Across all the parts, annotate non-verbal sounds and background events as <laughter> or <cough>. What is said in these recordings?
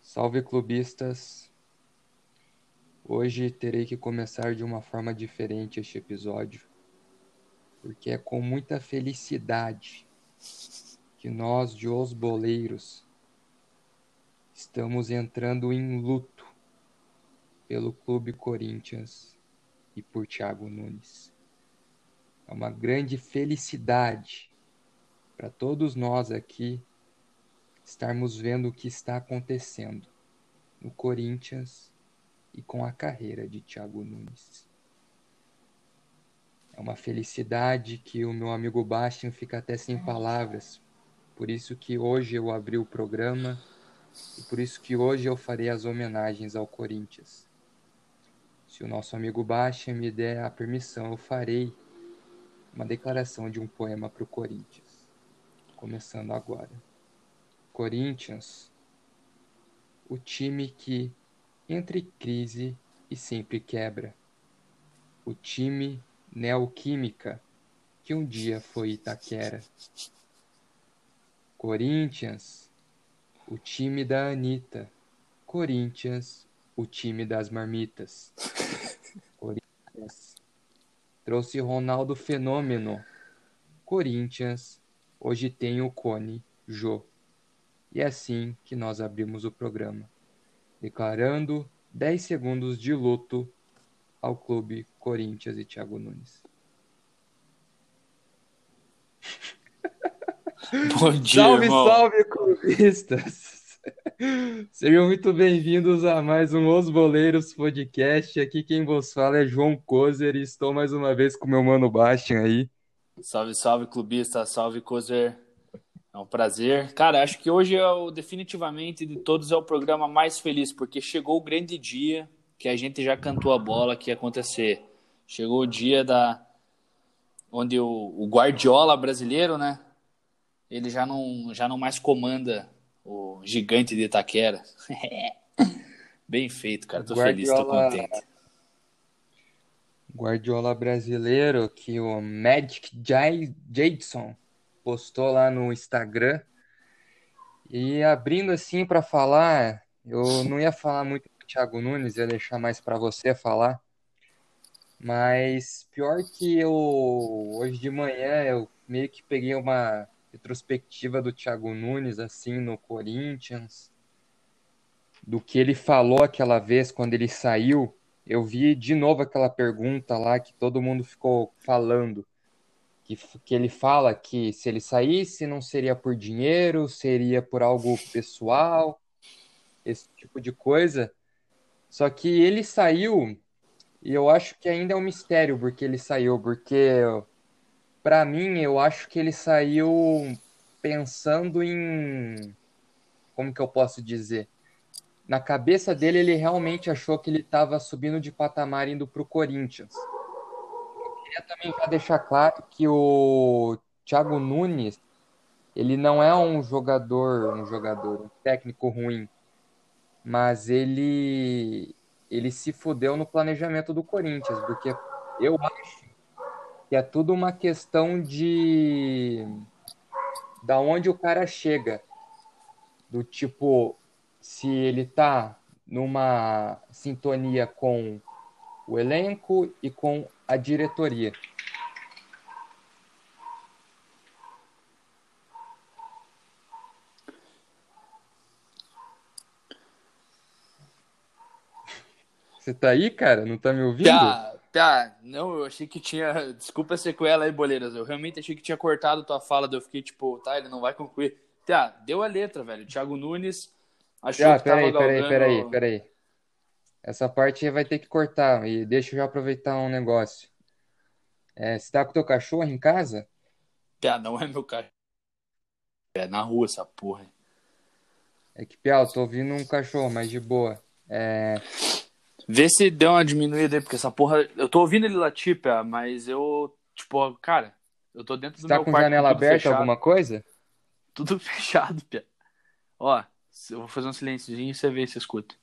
Salve clubistas! Hoje terei que começar de uma forma diferente este episódio, porque é com muita felicidade que nós de Os Boleiros estamos entrando em luto pelo Clube Corinthians e por Thiago Nunes. É uma grande felicidade para todos nós aqui estarmos vendo o que está acontecendo no Corinthians e com a carreira de Thiago Nunes. É uma felicidade que o meu amigo Bastian fica até sem palavras. Por isso que hoje eu abri o programa e por isso que hoje eu farei as homenagens ao Corinthians. Se o nosso amigo Bastian me der a permissão, eu farei uma declaração de um poema para o Corinthians. Começando agora. Corinthians, o time que entre crise e sempre quebra. O time neoquímica que um dia foi Itaquera. Corinthians, o time da Anitta. Corinthians, o time das marmitas. Corinthians, trouxe Ronaldo Fenômeno. Corinthians, hoje tem o Cone Jô. E é assim que nós abrimos o programa, declarando 10 segundos de luto ao clube Corinthians e Thiago Nunes. Bom <laughs> dia, salve, irmão. salve, clubistas! Sejam muito bem-vindos a mais um Os Boleiros Podcast. Aqui quem vos fala é João Kozer e estou mais uma vez com meu mano Bastian aí. Salve, salve, clubista. Salve, Kozer. É um prazer. Cara, acho que hoje é o, definitivamente de todos é o programa mais feliz, porque chegou o grande dia que a gente já cantou a bola que ia acontecer. Chegou o dia da onde o, o Guardiola brasileiro, né? Ele já não, já não mais comanda o gigante de Itaquera. <laughs> Bem feito, cara. Tô feliz, tô Guardiola- contente. Guardiola brasileiro que o Magic Jai- Jadson postou lá no Instagram. E abrindo assim para falar, eu não ia falar muito do Thiago Nunes, ia deixar mais para você falar. Mas pior que eu hoje de manhã eu meio que peguei uma retrospectiva do Thiago Nunes assim no Corinthians, do que ele falou aquela vez quando ele saiu. Eu vi de novo aquela pergunta lá que todo mundo ficou falando. Que, que ele fala que se ele saísse não seria por dinheiro, seria por algo pessoal, esse tipo de coisa. Só que ele saiu, e eu acho que ainda é um mistério porque ele saiu, porque pra mim eu acho que ele saiu pensando em, como que eu posso dizer? Na cabeça dele, ele realmente achou que ele estava subindo de patamar indo para o Corinthians. Queria também já deixar claro que o Thiago Nunes, ele não é um jogador, um jogador, um técnico ruim, mas ele ele se fudeu no planejamento do Corinthians, porque eu acho que é tudo uma questão de da onde o cara chega, do tipo se ele tá numa sintonia com o elenco e com a diretoria. Você tá aí, cara? Não tá me ouvindo? Tá, tá. Não, eu achei que tinha. <laughs> Desculpa a sequela aí, boleiras. Eu realmente achei que tinha cortado tua fala, eu fiquei tipo, tá, ele não vai concluir. Tá, deu a letra, velho. Thiago Nunes achou Ah, que tava peraí, peraí, galgando- peraí, peraí. Essa parte vai ter que cortar. E deixa eu já aproveitar um negócio. É, você tá com o teu cachorro em casa? Tá, não é meu cara. É na rua essa porra. É que, Piau, tô ouvindo um cachorro, mas de boa. É, Vê se deu uma diminuída aí, porque essa porra. Eu tô ouvindo ele latir, pá, mas eu. Tipo, cara, eu tô dentro do tá meu com quarto. janela tudo aberta, fechado. alguma coisa? Tudo <laughs> fechado, pia. Ó, eu vou fazer um silênciozinho e você vê se escuta.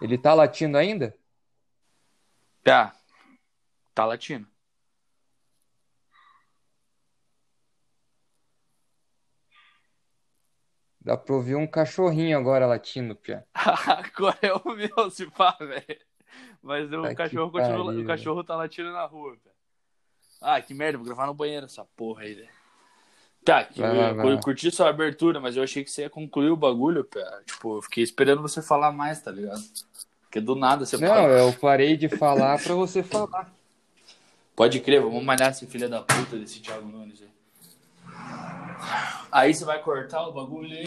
Ele tá latindo ainda? Tá. Tá latindo. Dá pra ouvir um cachorrinho agora latindo, Pia. <laughs> Agora é o meu, se pá, velho. Mas o Tá que cachorro, continua, pariu, o cachorro tá latindo na rua, velho. Ah, que merda, vou gravar no banheiro essa porra aí, velho. Tá, que Vai eu, vai eu curti sua abertura, mas eu achei que você ia concluir o bagulho, pia. Tipo, eu fiquei esperando você falar mais, tá ligado? Porque do nada você Não, eu parei de falar pra você falar. Pode crer, vamos malhar esse filho da puta desse Thiago Nunes aí. Aí você vai cortar o bagulho aí.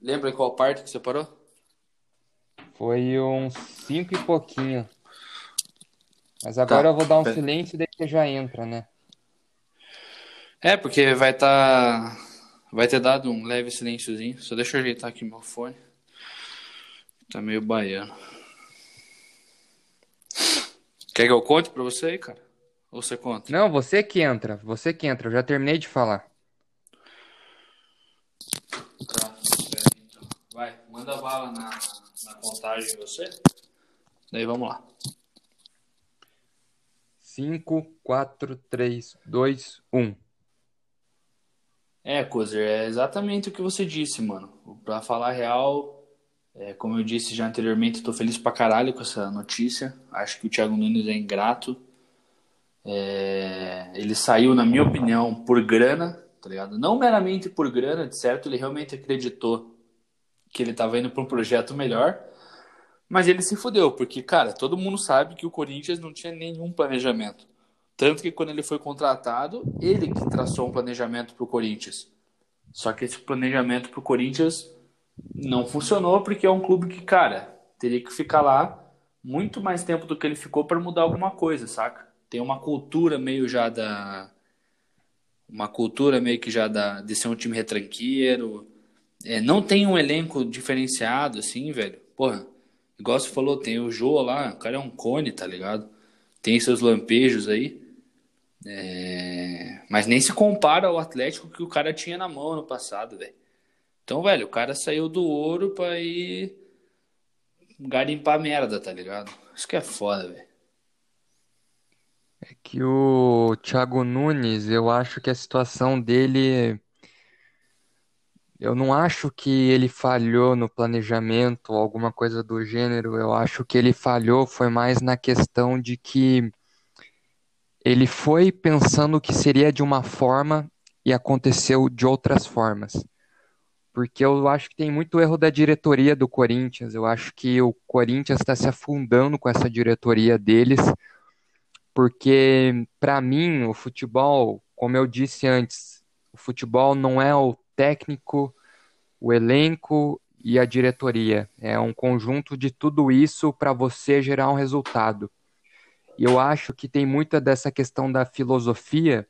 Lembra qual parte que você parou? Foi uns cinco e pouquinho. Mas agora Tá. eu vou dar um Pera- silêncio e daí você já entra, né? É, porque vai tá. Vai ter dado um leve silênciozinho. Só deixa eu ajeitar aqui meu fone. Tá meio baiano. Quer que eu conte pra você aí, cara? Ou você conta? Não, você que entra, você que entra. Eu já terminei de falar. Tá, então. Vai, manda bala na, na contagem você. Daí vamos lá. Cinco, quatro, três, dois, um. É, Kozer, é exatamente o que você disse, mano. Pra falar a real, é, como eu disse já anteriormente, tô feliz pra caralho com essa notícia. Acho que o Thiago Nunes é ingrato. É, ele saiu, na minha opinião, por grana, tá ligado? Não meramente por grana, de certo, ele realmente acreditou que ele tava indo pra um projeto melhor. Mas ele se fudeu, porque, cara, todo mundo sabe que o Corinthians não tinha nenhum planejamento. Tanto que quando ele foi contratado, ele que traçou um planejamento pro Corinthians. Só que esse planejamento pro Corinthians não funcionou porque é um clube que, cara, teria que ficar lá muito mais tempo do que ele ficou para mudar alguma coisa, saca? Tem uma cultura meio já da uma cultura meio que já da de ser um time retranqueiro. É, não tem um elenco diferenciado assim, velho. Porra, igual você falou, tem o Jô lá, o cara é um cone, tá ligado? Tem seus lampejos aí. É, Mas nem se compara ao Atlético que o cara tinha na mão no passado, velho. Então, velho, o cara saiu do ouro pra ir garimpar merda, tá ligado? Isso que é foda, velho. É que o Thiago Nunes, eu acho que a situação dele. Eu não acho que ele falhou no planejamento alguma coisa do gênero. Eu acho que ele falhou foi mais na questão de que ele foi pensando que seria de uma forma e aconteceu de outras formas. Porque eu acho que tem muito erro da diretoria do Corinthians. Eu acho que o Corinthians está se afundando com essa diretoria deles porque para mim o futebol, como eu disse antes, o futebol não é o técnico, o elenco e a diretoria, é um conjunto de tudo isso para você gerar um resultado. E eu acho que tem muita dessa questão da filosofia.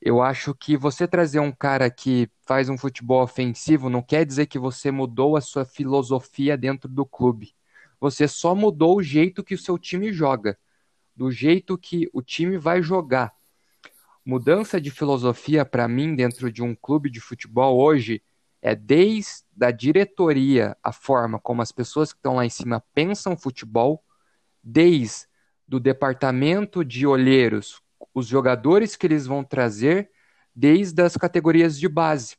Eu acho que você trazer um cara que faz um futebol ofensivo não quer dizer que você mudou a sua filosofia dentro do clube. Você só mudou o jeito que o seu time joga do jeito que o time vai jogar. Mudança de filosofia para mim dentro de um clube de futebol hoje é desde a diretoria, a forma como as pessoas que estão lá em cima pensam futebol, desde do departamento de olheiros, os jogadores que eles vão trazer, desde as categorias de base.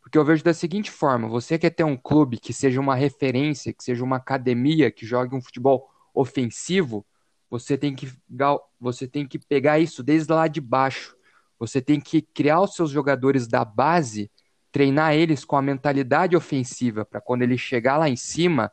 Porque eu vejo da seguinte forma: você quer ter um clube que seja uma referência, que seja uma academia, que jogue um futebol ofensivo, você tem que você tem que pegar isso desde lá de baixo. Você tem que criar os seus jogadores da base, treinar eles com a mentalidade ofensiva para quando ele chegar lá em cima,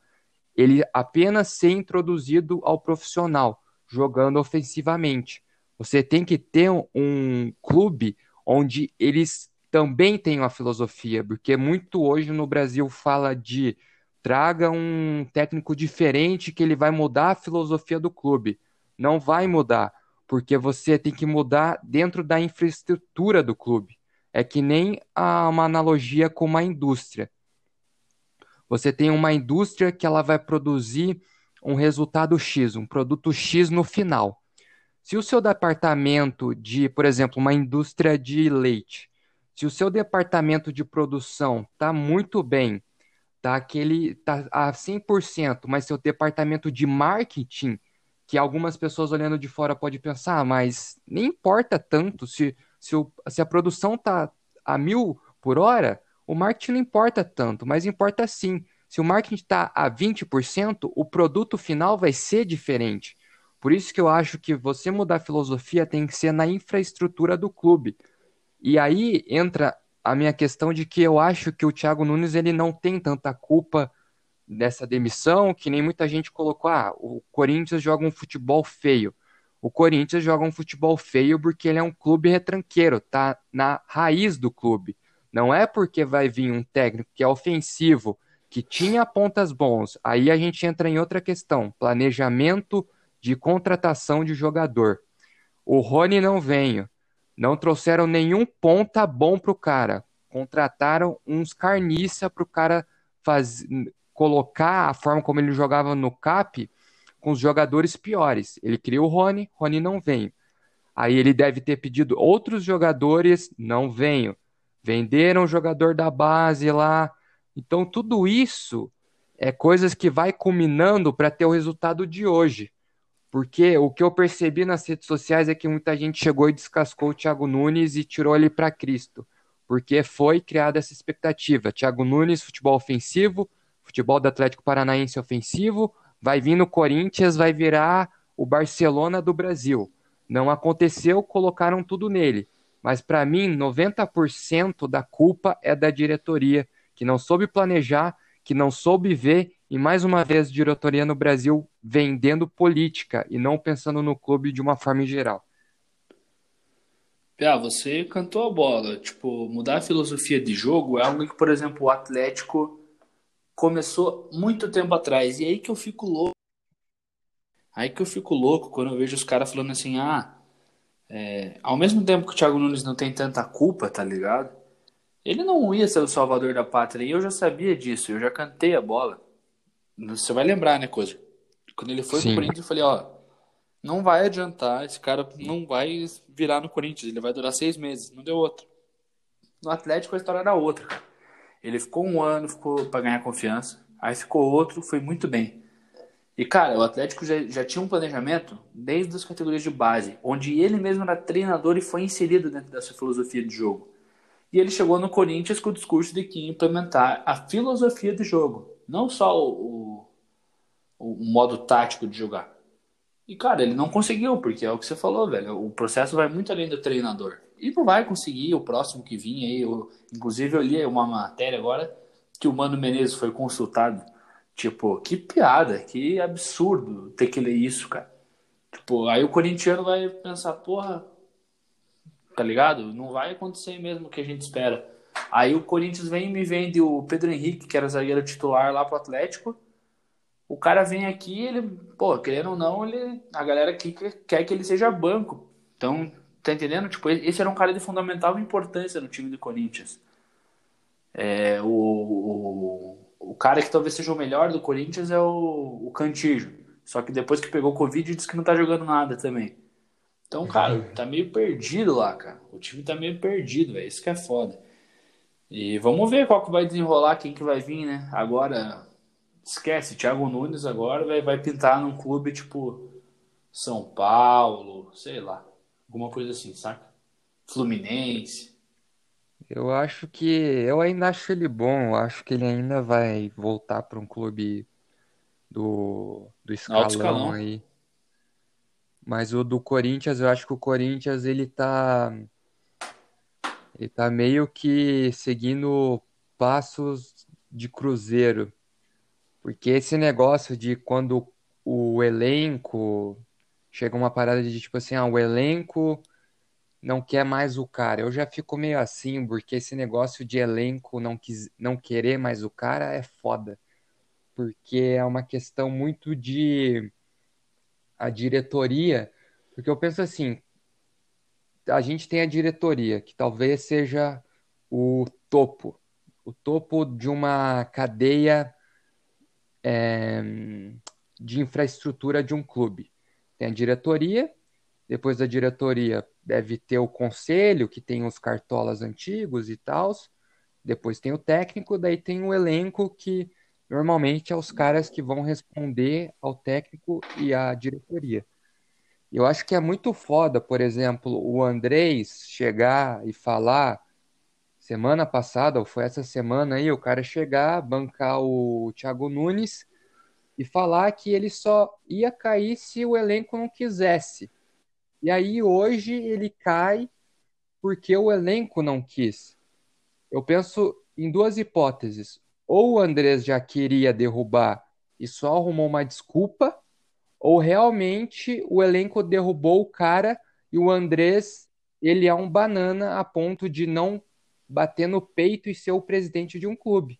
ele apenas ser introduzido ao profissional, jogando ofensivamente. Você tem que ter um clube onde eles também tenham a filosofia, porque muito hoje no Brasil fala de traga um técnico diferente que ele vai mudar a filosofia do clube. Não vai mudar, porque você tem que mudar dentro da infraestrutura do clube. É que nem a, uma analogia com uma indústria. Você tem uma indústria que ela vai produzir um resultado X, um produto X no final. Se o seu departamento de, por exemplo, uma indústria de leite, se o seu departamento de produção está muito bem, tá aquele tá a 100%, mas seu departamento de marketing, que algumas pessoas olhando de fora pode pensar, ah, mas nem importa tanto se, se, o, se a produção tá a mil por hora, o marketing não importa tanto, mas importa sim. Se o marketing está a 20%, o produto final vai ser diferente. Por isso que eu acho que você mudar a filosofia tem que ser na infraestrutura do clube. E aí entra a minha questão de que eu acho que o Thiago Nunes ele não tem tanta culpa dessa demissão, que nem muita gente colocou, ah, o Corinthians joga um futebol feio. O Corinthians joga um futebol feio porque ele é um clube retranqueiro, tá na raiz do clube. Não é porque vai vir um técnico que é ofensivo, que tinha pontas bons. Aí a gente entra em outra questão, planejamento de contratação de jogador. O Rony não veio. Não trouxeram nenhum ponta bom pro cara. Contrataram uns carniça pro cara faz... colocar a forma como ele jogava no CAP com os jogadores piores. Ele criou o Rony, Rony não veio. Aí ele deve ter pedido outros jogadores, não veio. Venderam o jogador da base lá. Então tudo isso é coisas que vai culminando para ter o resultado de hoje. Porque o que eu percebi nas redes sociais é que muita gente chegou e descascou o Thiago Nunes e tirou ele para Cristo. Porque foi criada essa expectativa. Thiago Nunes, futebol ofensivo, futebol do Atlético Paranaense ofensivo, vai vir no Corinthians, vai virar o Barcelona do Brasil. Não aconteceu, colocaram tudo nele. Mas para mim, 90% da culpa é da diretoria, que não soube planejar, que não soube ver e mais uma vez, diretoria no Brasil vendendo política e não pensando no clube de uma forma geral. Ah, você cantou a bola. Tipo, mudar a filosofia de jogo é algo que, por exemplo, o Atlético começou muito tempo atrás. E aí que eu fico louco. Aí que eu fico louco quando eu vejo os caras falando assim, ah, é, ao mesmo tempo que o Thiago Nunes não tem tanta culpa, tá ligado? Ele não ia ser o salvador da pátria e eu já sabia disso, eu já cantei a bola. Você vai lembrar, né, coisa? Quando ele foi Sim. pro Corinthians, eu falei, ó, não vai adiantar, esse cara não vai virar no Corinthians, ele vai durar seis meses, não deu outro. No Atlético a história era outra. Ele ficou um ano, ficou para ganhar confiança, aí ficou outro, foi muito bem. E, cara, o Atlético já, já tinha um planejamento desde as categorias de base, onde ele mesmo era treinador e foi inserido dentro dessa filosofia de jogo. E ele chegou no Corinthians com o discurso de que ia implementar a filosofia de jogo, não só o, o, modo tático de jogar. E, cara, ele não conseguiu, porque é o que você falou, velho. O processo vai muito além do treinador. E não vai conseguir o próximo que vinha aí. Eu, inclusive, eu li uma matéria agora que o Mano Menezes foi consultado. Tipo, que piada, que absurdo ter que ler isso, cara. Tipo, aí o corintiano vai pensar, porra, tá ligado? Não vai acontecer mesmo o que a gente espera. Aí o Corinthians vem e me vende o Pedro Henrique, que era zagueiro titular lá pro Atlético. O cara vem aqui, ele, pô, querendo ou não, ele, a galera aqui quer que ele seja banco. Então, tá entendendo? Tipo, esse era um cara de fundamental importância no time do Corinthians. É, o, o, o cara que talvez seja o melhor do Corinthians é o, o Cantijo. Só que depois que pegou Covid, disse que não tá jogando nada também. Então, cara, uhum. tá meio perdido lá, cara. O time tá meio perdido, velho. Isso que é foda. E vamos ver qual que vai desenrolar, quem que vai vir, né? Agora, esquece, Thiago Nunes agora vai, vai pintar num clube tipo São Paulo, sei lá. Alguma coisa assim, saca? Fluminense. Eu acho que. Eu ainda acho ele bom. Eu acho que ele ainda vai voltar para um clube do, do escalão, escalão aí. Mas o do Corinthians, eu acho que o Corinthians ele tá ele tá meio que seguindo passos de Cruzeiro. Porque esse negócio de quando o elenco chega uma parada de tipo assim, ah, o elenco não quer mais o cara. Eu já fico meio assim, porque esse negócio de elenco não, quis, não querer mais o cara é foda. Porque é uma questão muito de a diretoria. Porque eu penso assim, a gente tem a diretoria, que talvez seja o topo, o topo de uma cadeia é, de infraestrutura de um clube. Tem a diretoria, depois da diretoria deve ter o conselho, que tem os cartolas antigos e tal, depois tem o técnico, daí tem o elenco que normalmente é os caras que vão responder ao técnico e à diretoria. Eu acho que é muito foda, por exemplo, o Andrés chegar e falar semana passada, ou foi essa semana aí, o cara chegar, bancar o Thiago Nunes e falar que ele só ia cair se o elenco não quisesse. E aí hoje ele cai porque o elenco não quis. Eu penso em duas hipóteses. Ou o Andrés já queria derrubar e só arrumou uma desculpa, ou realmente o elenco derrubou o cara e o Andrés, ele é um banana a ponto de não bater no peito e ser o presidente de um clube.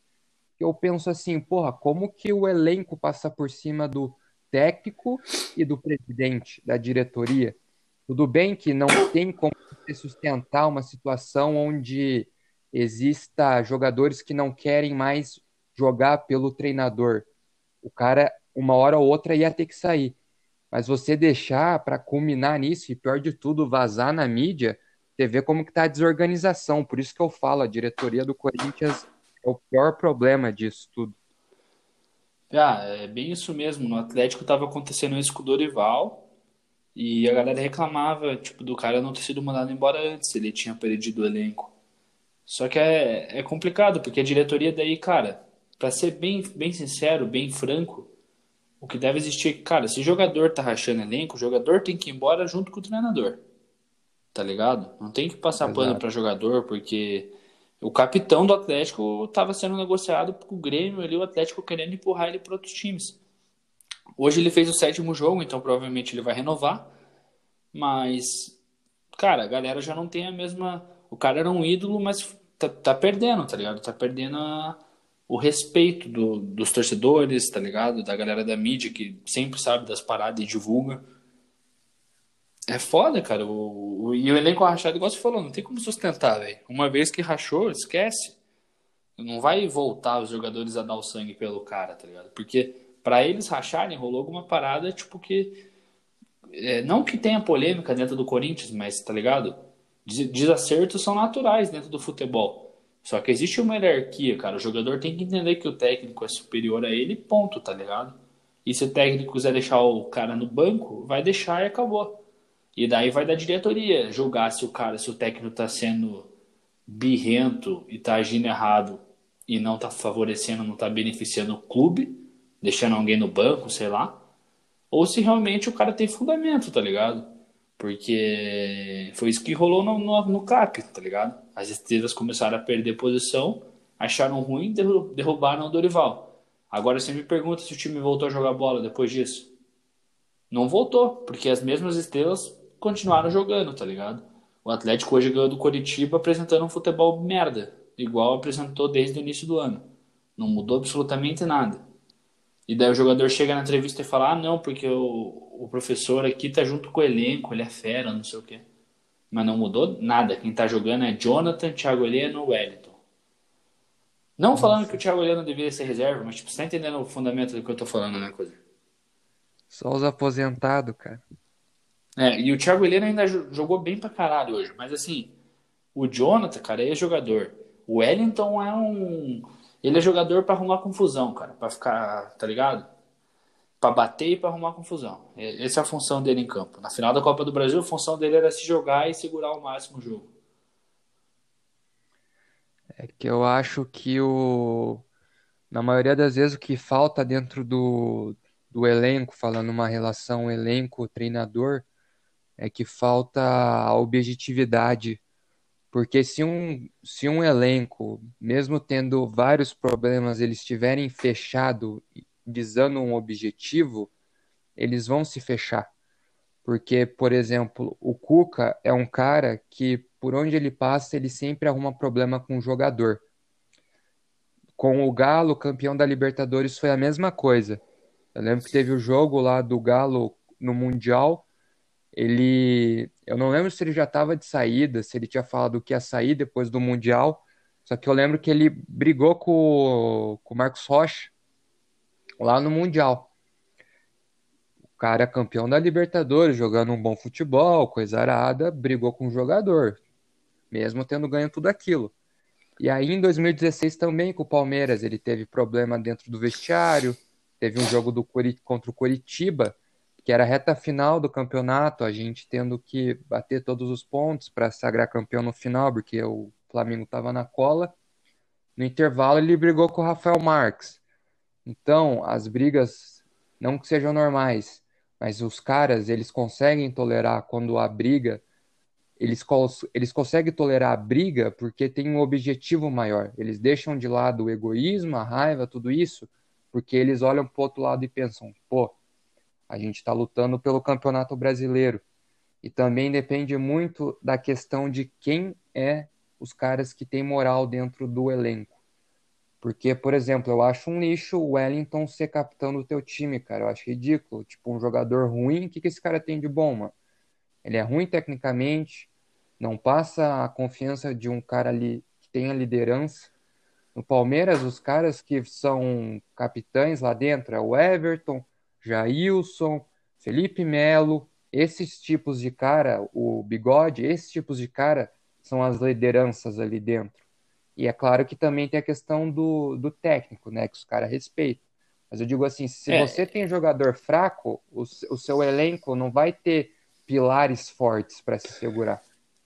Eu penso assim, porra, como que o elenco passa por cima do técnico e do presidente da diretoria? Tudo bem que não tem como sustentar uma situação onde exista jogadores que não querem mais jogar pelo treinador. O cara uma hora ou outra ia ter que sair. Mas você deixar para culminar nisso e pior de tudo, vazar na mídia, você vê como que tá a desorganização. Por isso que eu falo, a diretoria do Corinthians é o pior problema disso tudo. Ah, é bem isso mesmo. No Atlético estava acontecendo isso com o Dorival e a galera reclamava, tipo, do cara não ter sido mandado embora antes, ele tinha perdido o elenco. Só que é, é complicado, porque a diretoria daí, cara, para ser bem, bem sincero, bem franco, o que deve existir, cara, se jogador tá rachando elenco, o jogador tem que ir embora junto com o treinador. Tá ligado? Não tem que passar Exato. pano para jogador, porque o capitão do Atlético estava sendo negociado com o Grêmio ali, o Atlético querendo empurrar ele para outros times. Hoje ele fez o sétimo jogo, então provavelmente ele vai renovar. Mas, cara, a galera já não tem a mesma. O cara era um ídolo, mas tá, tá perdendo, tá ligado? Tá perdendo a o respeito do, dos torcedores, tá ligado? Da galera da mídia que sempre sabe das paradas e divulga. É foda, cara. O, o, e o elenco rachado, igual você falou, não tem como sustentar, velho. Uma vez que rachou, esquece. Não vai voltar os jogadores a dar o sangue pelo cara, tá ligado? Porque para eles racharem, rolou alguma parada, tipo que. É, não que tenha polêmica dentro do Corinthians, mas, tá ligado? Desacertos são naturais dentro do futebol. Só que existe uma hierarquia, cara. O jogador tem que entender que o técnico é superior a ele, ponto, tá ligado? E se o técnico quiser deixar o cara no banco, vai deixar e acabou. E daí vai da diretoria julgar se o cara, se o técnico tá sendo birrento e tá agindo errado e não tá favorecendo, não tá beneficiando o clube, deixando alguém no banco, sei lá. Ou se realmente o cara tem fundamento, tá ligado? Porque foi isso que rolou no, no, no CAP, tá ligado? As estrelas começaram a perder posição, acharam ruim derrubaram o Dorival. Agora você me pergunta se o time voltou a jogar bola depois disso. Não voltou, porque as mesmas estrelas continuaram jogando, tá ligado? O Atlético hoje ganhou do Coritiba apresentando um futebol merda, igual apresentou desde o início do ano. Não mudou absolutamente nada. E daí o jogador chega na entrevista e fala: Ah, não, porque o, o professor aqui tá junto com o elenco, ele é fera, não sei o quê. Mas não mudou nada. Quem tá jogando é Jonathan, Thiago Heleno, Wellington. Não Nossa. falando que o Thiago Heleno deveria ser reserva, mas tipo, você tá entendendo o fundamento do que eu tô falando, né, coisa? Só os aposentados, cara. É, e o Thiago Heleno ainda jogou bem pra caralho hoje. Mas assim, o Jonathan, cara, é jogador. O Wellington é um. Ele é jogador para arrumar confusão, cara. para ficar, tá ligado? para bater e para arrumar confusão. Essa é a função dele em campo. Na final da Copa do Brasil, a função dele era se jogar e segurar ao máximo o jogo. É que eu acho que o na maioria das vezes o que falta dentro do, do elenco, falando uma relação elenco-treinador, é que falta a objetividade. Porque se um, se um elenco, mesmo tendo vários problemas, eles estiverem fechado visando um objetivo, eles vão se fechar. Porque, por exemplo, o Cuca é um cara que, por onde ele passa, ele sempre arruma problema com o jogador. Com o Galo, campeão da Libertadores, foi a mesma coisa. Eu lembro que teve o jogo lá do Galo no Mundial. Ele. Eu não lembro se ele já estava de saída, se ele tinha falado que ia sair depois do Mundial. Só que eu lembro que ele brigou com, com o Marcos Rocha lá no Mundial. O cara é campeão da Libertadores, jogando um bom futebol, coisa arada, brigou com o jogador, mesmo tendo ganho tudo aquilo. E aí em 2016 também com o Palmeiras, ele teve problema dentro do vestiário, teve um jogo do contra o Coritiba, que era a reta final do campeonato, a gente tendo que bater todos os pontos para sagrar campeão no final, porque o Flamengo estava na cola. No intervalo ele brigou com o Rafael Marques. Então, as brigas não que sejam normais, mas os caras, eles conseguem tolerar quando a briga eles, eles conseguem tolerar a briga porque tem um objetivo maior. Eles deixam de lado o egoísmo, a raiva, tudo isso, porque eles olham para o outro lado e pensam: pô, a gente está lutando pelo campeonato brasileiro. E também depende muito da questão de quem é os caras que têm moral dentro do elenco. Porque, por exemplo, eu acho um lixo o Wellington ser capitão do teu time, cara. Eu acho ridículo. Tipo, um jogador ruim, o que, que esse cara tem de bom, mano? Ele é ruim tecnicamente, não passa a confiança de um cara ali que tem a liderança. No Palmeiras, os caras que são capitães lá dentro é o Everton, Jailson, Felipe Melo, esses tipos de cara, o Bigode, esses tipos de cara são as lideranças ali dentro. E é claro que também tem a questão do, do técnico, né, que os caras respeitam. Mas eu digo assim, se é. você tem jogador fraco, o, o seu elenco não vai ter pilares fortes para se segurar.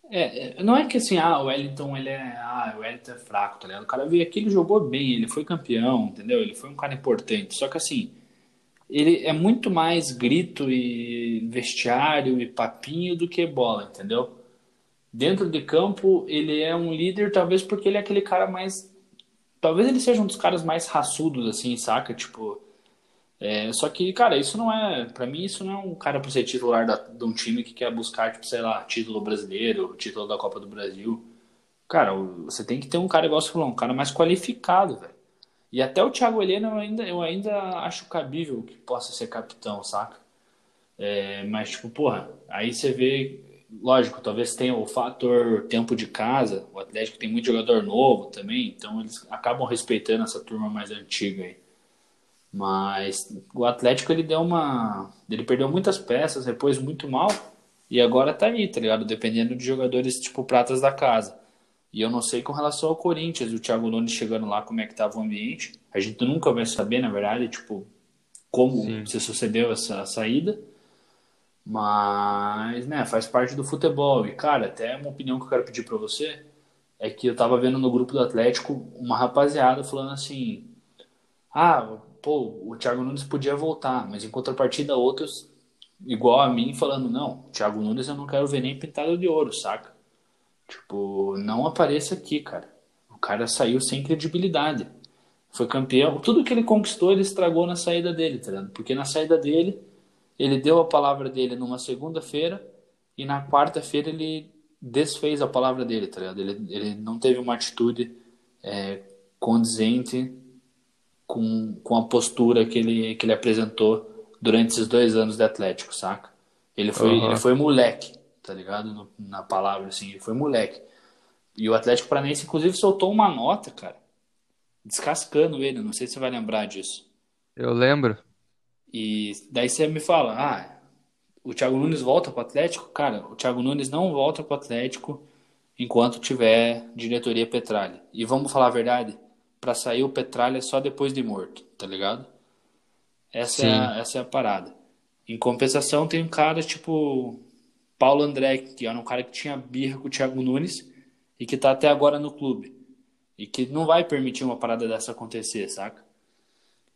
É, não é que assim, ah, o Wellington ele é, ah, o Wellington é fraco, tá ligado? O cara veio aqui, ele jogou bem, ele foi campeão, entendeu? Ele foi um cara importante. Só que assim, ele é muito mais grito e vestiário e papinho do que bola, entendeu? Dentro de campo, ele é um líder, talvez porque ele é aquele cara mais. Talvez ele seja um dos caras mais raçudos, assim, saca? Tipo, é, só que, cara, isso não é. para mim, isso não é um cara pra ser titular da, de um time que quer buscar, tipo, sei lá, título brasileiro, título da Copa do Brasil. Cara, você tem que ter um cara, igual você falou, um cara mais qualificado, velho. E até o Thiago Helena eu ainda, eu ainda acho cabível que possa ser capitão, saca? É, mas, tipo, porra, aí você vê. Lógico, talvez tenha o fator tempo de casa. O Atlético tem muito jogador novo também, então eles acabam respeitando essa turma mais antiga aí. Mas o Atlético ele deu uma. Ele perdeu muitas peças, repôs muito mal. E agora tá aí, tá ligado? Dependendo de jogadores tipo pratas da casa. E eu não sei com relação ao Corinthians, o Thiago Nunes chegando lá, como é que tava o ambiente. A gente nunca vai saber, na verdade, tipo, como Sim. se sucedeu essa saída. Mas, né, faz parte do futebol. E, cara, até uma opinião que eu quero pedir para você é que eu tava vendo no grupo do Atlético uma rapaziada falando assim: ah, pô, o Thiago Nunes podia voltar, mas em contrapartida outros, igual a mim, falando, não, Thiago Nunes eu não quero ver nem pintado de ouro, saca? Tipo, não apareça aqui, cara. O cara saiu sem credibilidade. Foi campeão. Tudo que ele conquistou, ele estragou na saída dele, tá ligado? Porque na saída dele, ele deu a palavra dele numa segunda-feira e na quarta-feira ele desfez a palavra dele, tá ligado? Ele, ele não teve uma atitude é, condizente com, com a postura que ele, que ele apresentou durante esses dois anos de Atlético, saca? Ele foi, uhum. ele foi moleque, tá ligado? No, na palavra, assim, ele foi moleque. E o Atlético Paranaense, inclusive, soltou uma nota, cara, descascando ele, não sei se você vai lembrar disso. Eu lembro. E daí você me fala, ah, o Thiago Nunes volta pro Atlético? Cara, o Thiago Nunes não volta pro Atlético enquanto tiver diretoria Petralha. E vamos falar a verdade, para sair o Petralha só depois de morto, tá ligado? Essa é, a, essa é a parada. Em compensação, tem um cara tipo Paulo André, que era um cara que tinha birra com o Thiago Nunes e que tá até agora no clube. E que não vai permitir uma parada dessa acontecer, saca?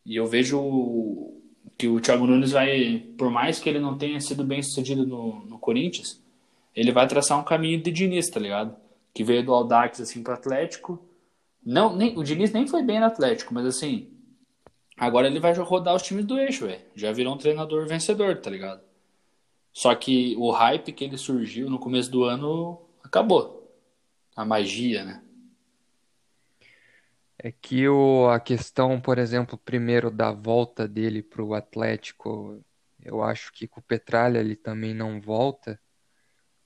E eu vejo que o Thiago Nunes vai, por mais que ele não tenha sido bem sucedido no, no Corinthians, ele vai traçar um caminho de Diniz, tá ligado? Que veio do Aldax assim pro Atlético não, nem, o Diniz nem foi bem no Atlético, mas assim, agora ele vai rodar os times do eixo, velho. Já virou um treinador vencedor, tá ligado? Só que o hype que ele surgiu no começo do ano acabou. A magia, né? É que o, a questão, por exemplo, primeiro da volta dele para o Atlético, eu acho que com o Petralha ele também não volta.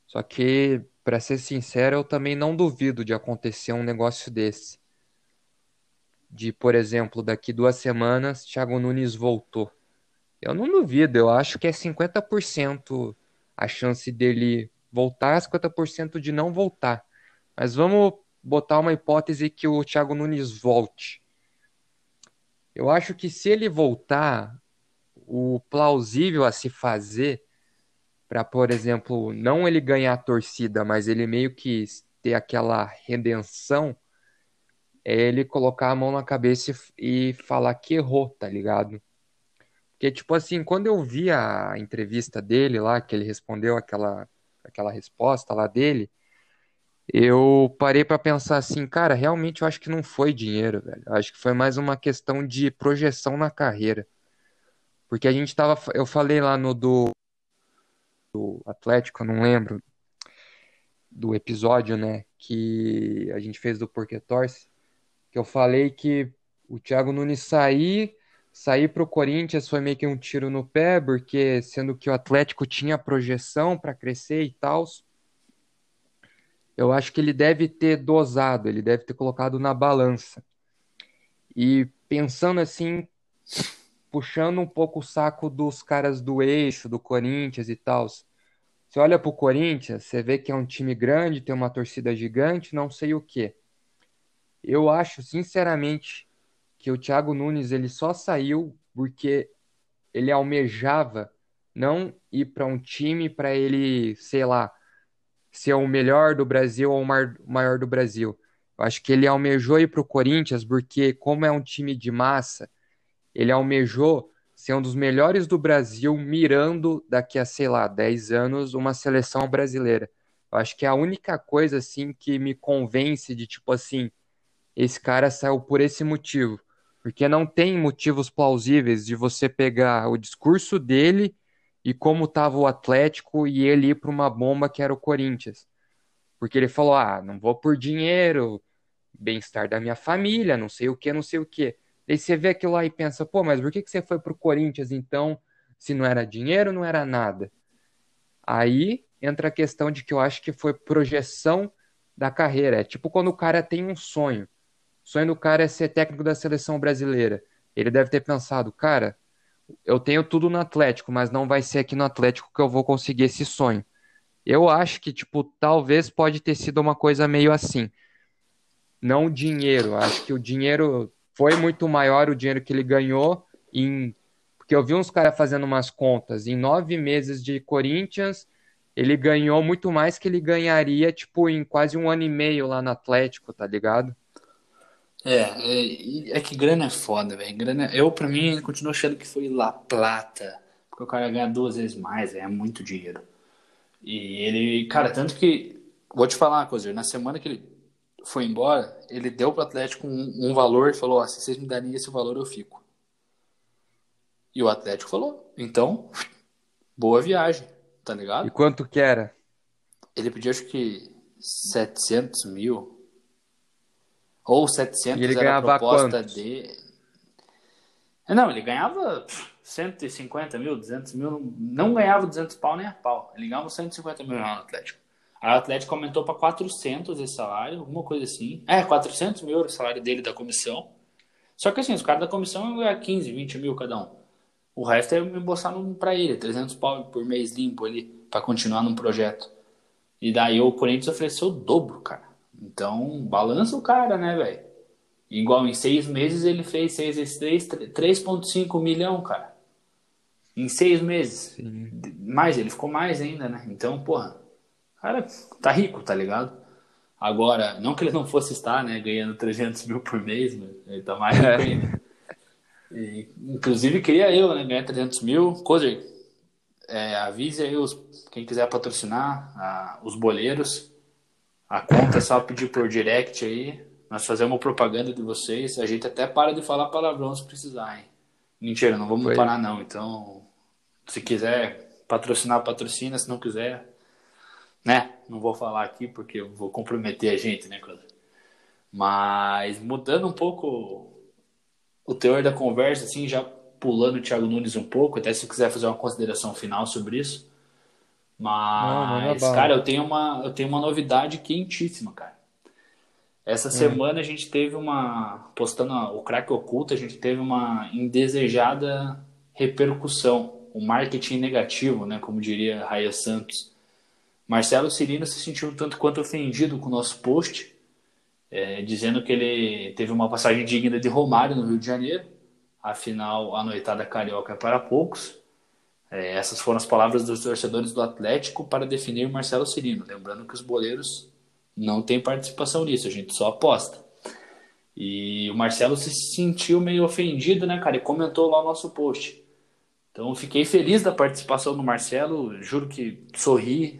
Só que, para ser sincero, eu também não duvido de acontecer um negócio desse de, por exemplo, daqui duas semanas, Thiago Nunes voltou. Eu não duvido, eu acho que é 50% a chance dele voltar, 50% de não voltar. Mas vamos botar uma hipótese que o Thiago Nunes volte. Eu acho que se ele voltar, o plausível a se fazer para, por exemplo, não ele ganhar a torcida, mas ele meio que ter aquela redenção, é ele colocar a mão na cabeça e, falar que errou, tá ligado? Porque, tipo assim, quando eu vi a entrevista dele lá, que ele respondeu aquela, aquela resposta lá dele, eu parei para pensar assim, cara, realmente eu acho que não foi dinheiro, velho. Eu acho que foi mais uma questão de projeção na carreira. Porque a gente tava, eu falei lá no do, do Atlético, eu não lembro do episódio, né, que a gente fez do Porquê Torce, que eu falei que o Thiago Nunes sair, sair pro Corinthians foi meio que um tiro no pé, porque sendo que o Atlético tinha projeção para crescer e tal, eu acho que ele deve ter dosado, ele deve ter colocado na balança. E pensando assim, puxando um pouco o saco dos caras do eixo, do Corinthians e tal. Você olha pro Corinthians, você vê que é um time grande, tem uma torcida gigante, não sei o quê. Eu acho, sinceramente, que o Thiago Nunes ele só saiu porque ele almejava não ir para um time para ele, sei lá, ser o melhor do Brasil ou o maior do Brasil. Eu acho que ele almejou ir para o Corinthians porque, como é um time de massa, ele almejou ser um dos melhores do Brasil, mirando daqui a, sei lá, 10 anos, uma seleção brasileira. Eu acho que é a única coisa, assim, que me convence de, tipo assim, esse cara saiu por esse motivo. Porque não tem motivos plausíveis de você pegar o discurso dele e como estava o Atlético e ele ir para uma bomba que era o Corinthians. Porque ele falou: ah, não vou por dinheiro, bem-estar da minha família, não sei o que, não sei o que. Aí você vê aquilo lá e pensa, pô, mas por que, que você foi pro Corinthians então, se não era dinheiro, não era nada? Aí entra a questão de que eu acho que foi projeção da carreira. É tipo quando o cara tem um sonho. Sonho do cara é ser técnico da seleção brasileira. Ele deve ter pensado, cara, eu tenho tudo no Atlético, mas não vai ser aqui no Atlético que eu vou conseguir esse sonho. Eu acho que, tipo, talvez pode ter sido uma coisa meio assim. Não dinheiro. Acho que o dinheiro foi muito maior o dinheiro que ele ganhou em. Porque eu vi uns caras fazendo umas contas. Em nove meses de Corinthians, ele ganhou muito mais que ele ganharia, tipo, em quase um ano e meio lá no Atlético, tá ligado? É, é, é que grana é foda, velho. Grana, eu, pra mim, continuo achando que foi La Plata. Porque o cara ganha duas vezes mais, é muito dinheiro. E ele, cara, tanto que. Vou te falar uma coisa, na semana que ele foi embora, ele deu pro Atlético um, um valor e falou: ó, se vocês me darem esse valor, eu fico. E o Atlético falou: então, boa viagem, tá ligado? E quanto que era? Ele pediu, acho que 700 mil. Ou 700 e ele era a proposta quantos? de. Não, ele ganhava 150 mil, 200 mil. Não ganhava 200 pau nem a pau. Ele ganhava 150 mil no Atlético. Aí o Atlético aumentou para 400 esse salário, alguma coisa assim. É, 400 mil o salário dele da comissão. Só que assim, os caras da comissão é 15, 20 mil cada um. O resto é embolsar para ele, 300 pau por mês limpo ali, para continuar num projeto. E daí o Corinthians ofereceu o dobro, cara. Então, balança o cara, né, velho? Igual em seis meses ele fez 6 vezes 3, 3,5 milhão, cara. Em seis meses. Sim. Mais, ele ficou mais ainda, né? Então, porra, cara tá rico, tá ligado? Agora, não que ele não fosse estar, né, ganhando 300 mil por mês, mas ele tá mais rico é. ainda. E, inclusive, queria eu, né, ganhar 300 mil. Cozer, é, avise aí os, quem quiser patrocinar, a, os boleiros. A conta é só pedir por direct aí. Nós fazemos propaganda de vocês. A gente até para de falar palavrão se precisar, hein? Mentira, não vamos Foi. parar não. Então, se quiser patrocinar, patrocina. Se não quiser, né? Não vou falar aqui porque eu vou comprometer a gente, né. Mas mudando um pouco o teor da conversa, assim, já pulando o Thiago Nunes um pouco, até se quiser fazer uma consideração final sobre isso. Mas, não, não é cara, eu tenho uma eu tenho uma novidade quentíssima, cara. Essa hum. semana a gente teve uma postando o crack oculto, a gente teve uma indesejada repercussão, o um marketing negativo, né, como diria Raia Santos. Marcelo Cirino se sentiu tanto quanto ofendido com o nosso post é, dizendo que ele teve uma passagem digna de Romário no Rio de Janeiro. Afinal, a noitada carioca é para poucos. É, essas foram as palavras dos torcedores do Atlético para definir Marcelo Cirino. Lembrando que os boleiros não têm participação nisso, a gente só aposta. E o Marcelo se sentiu meio ofendido, né, cara? E comentou lá o nosso post. Então, fiquei feliz da participação do Marcelo. Juro que sorri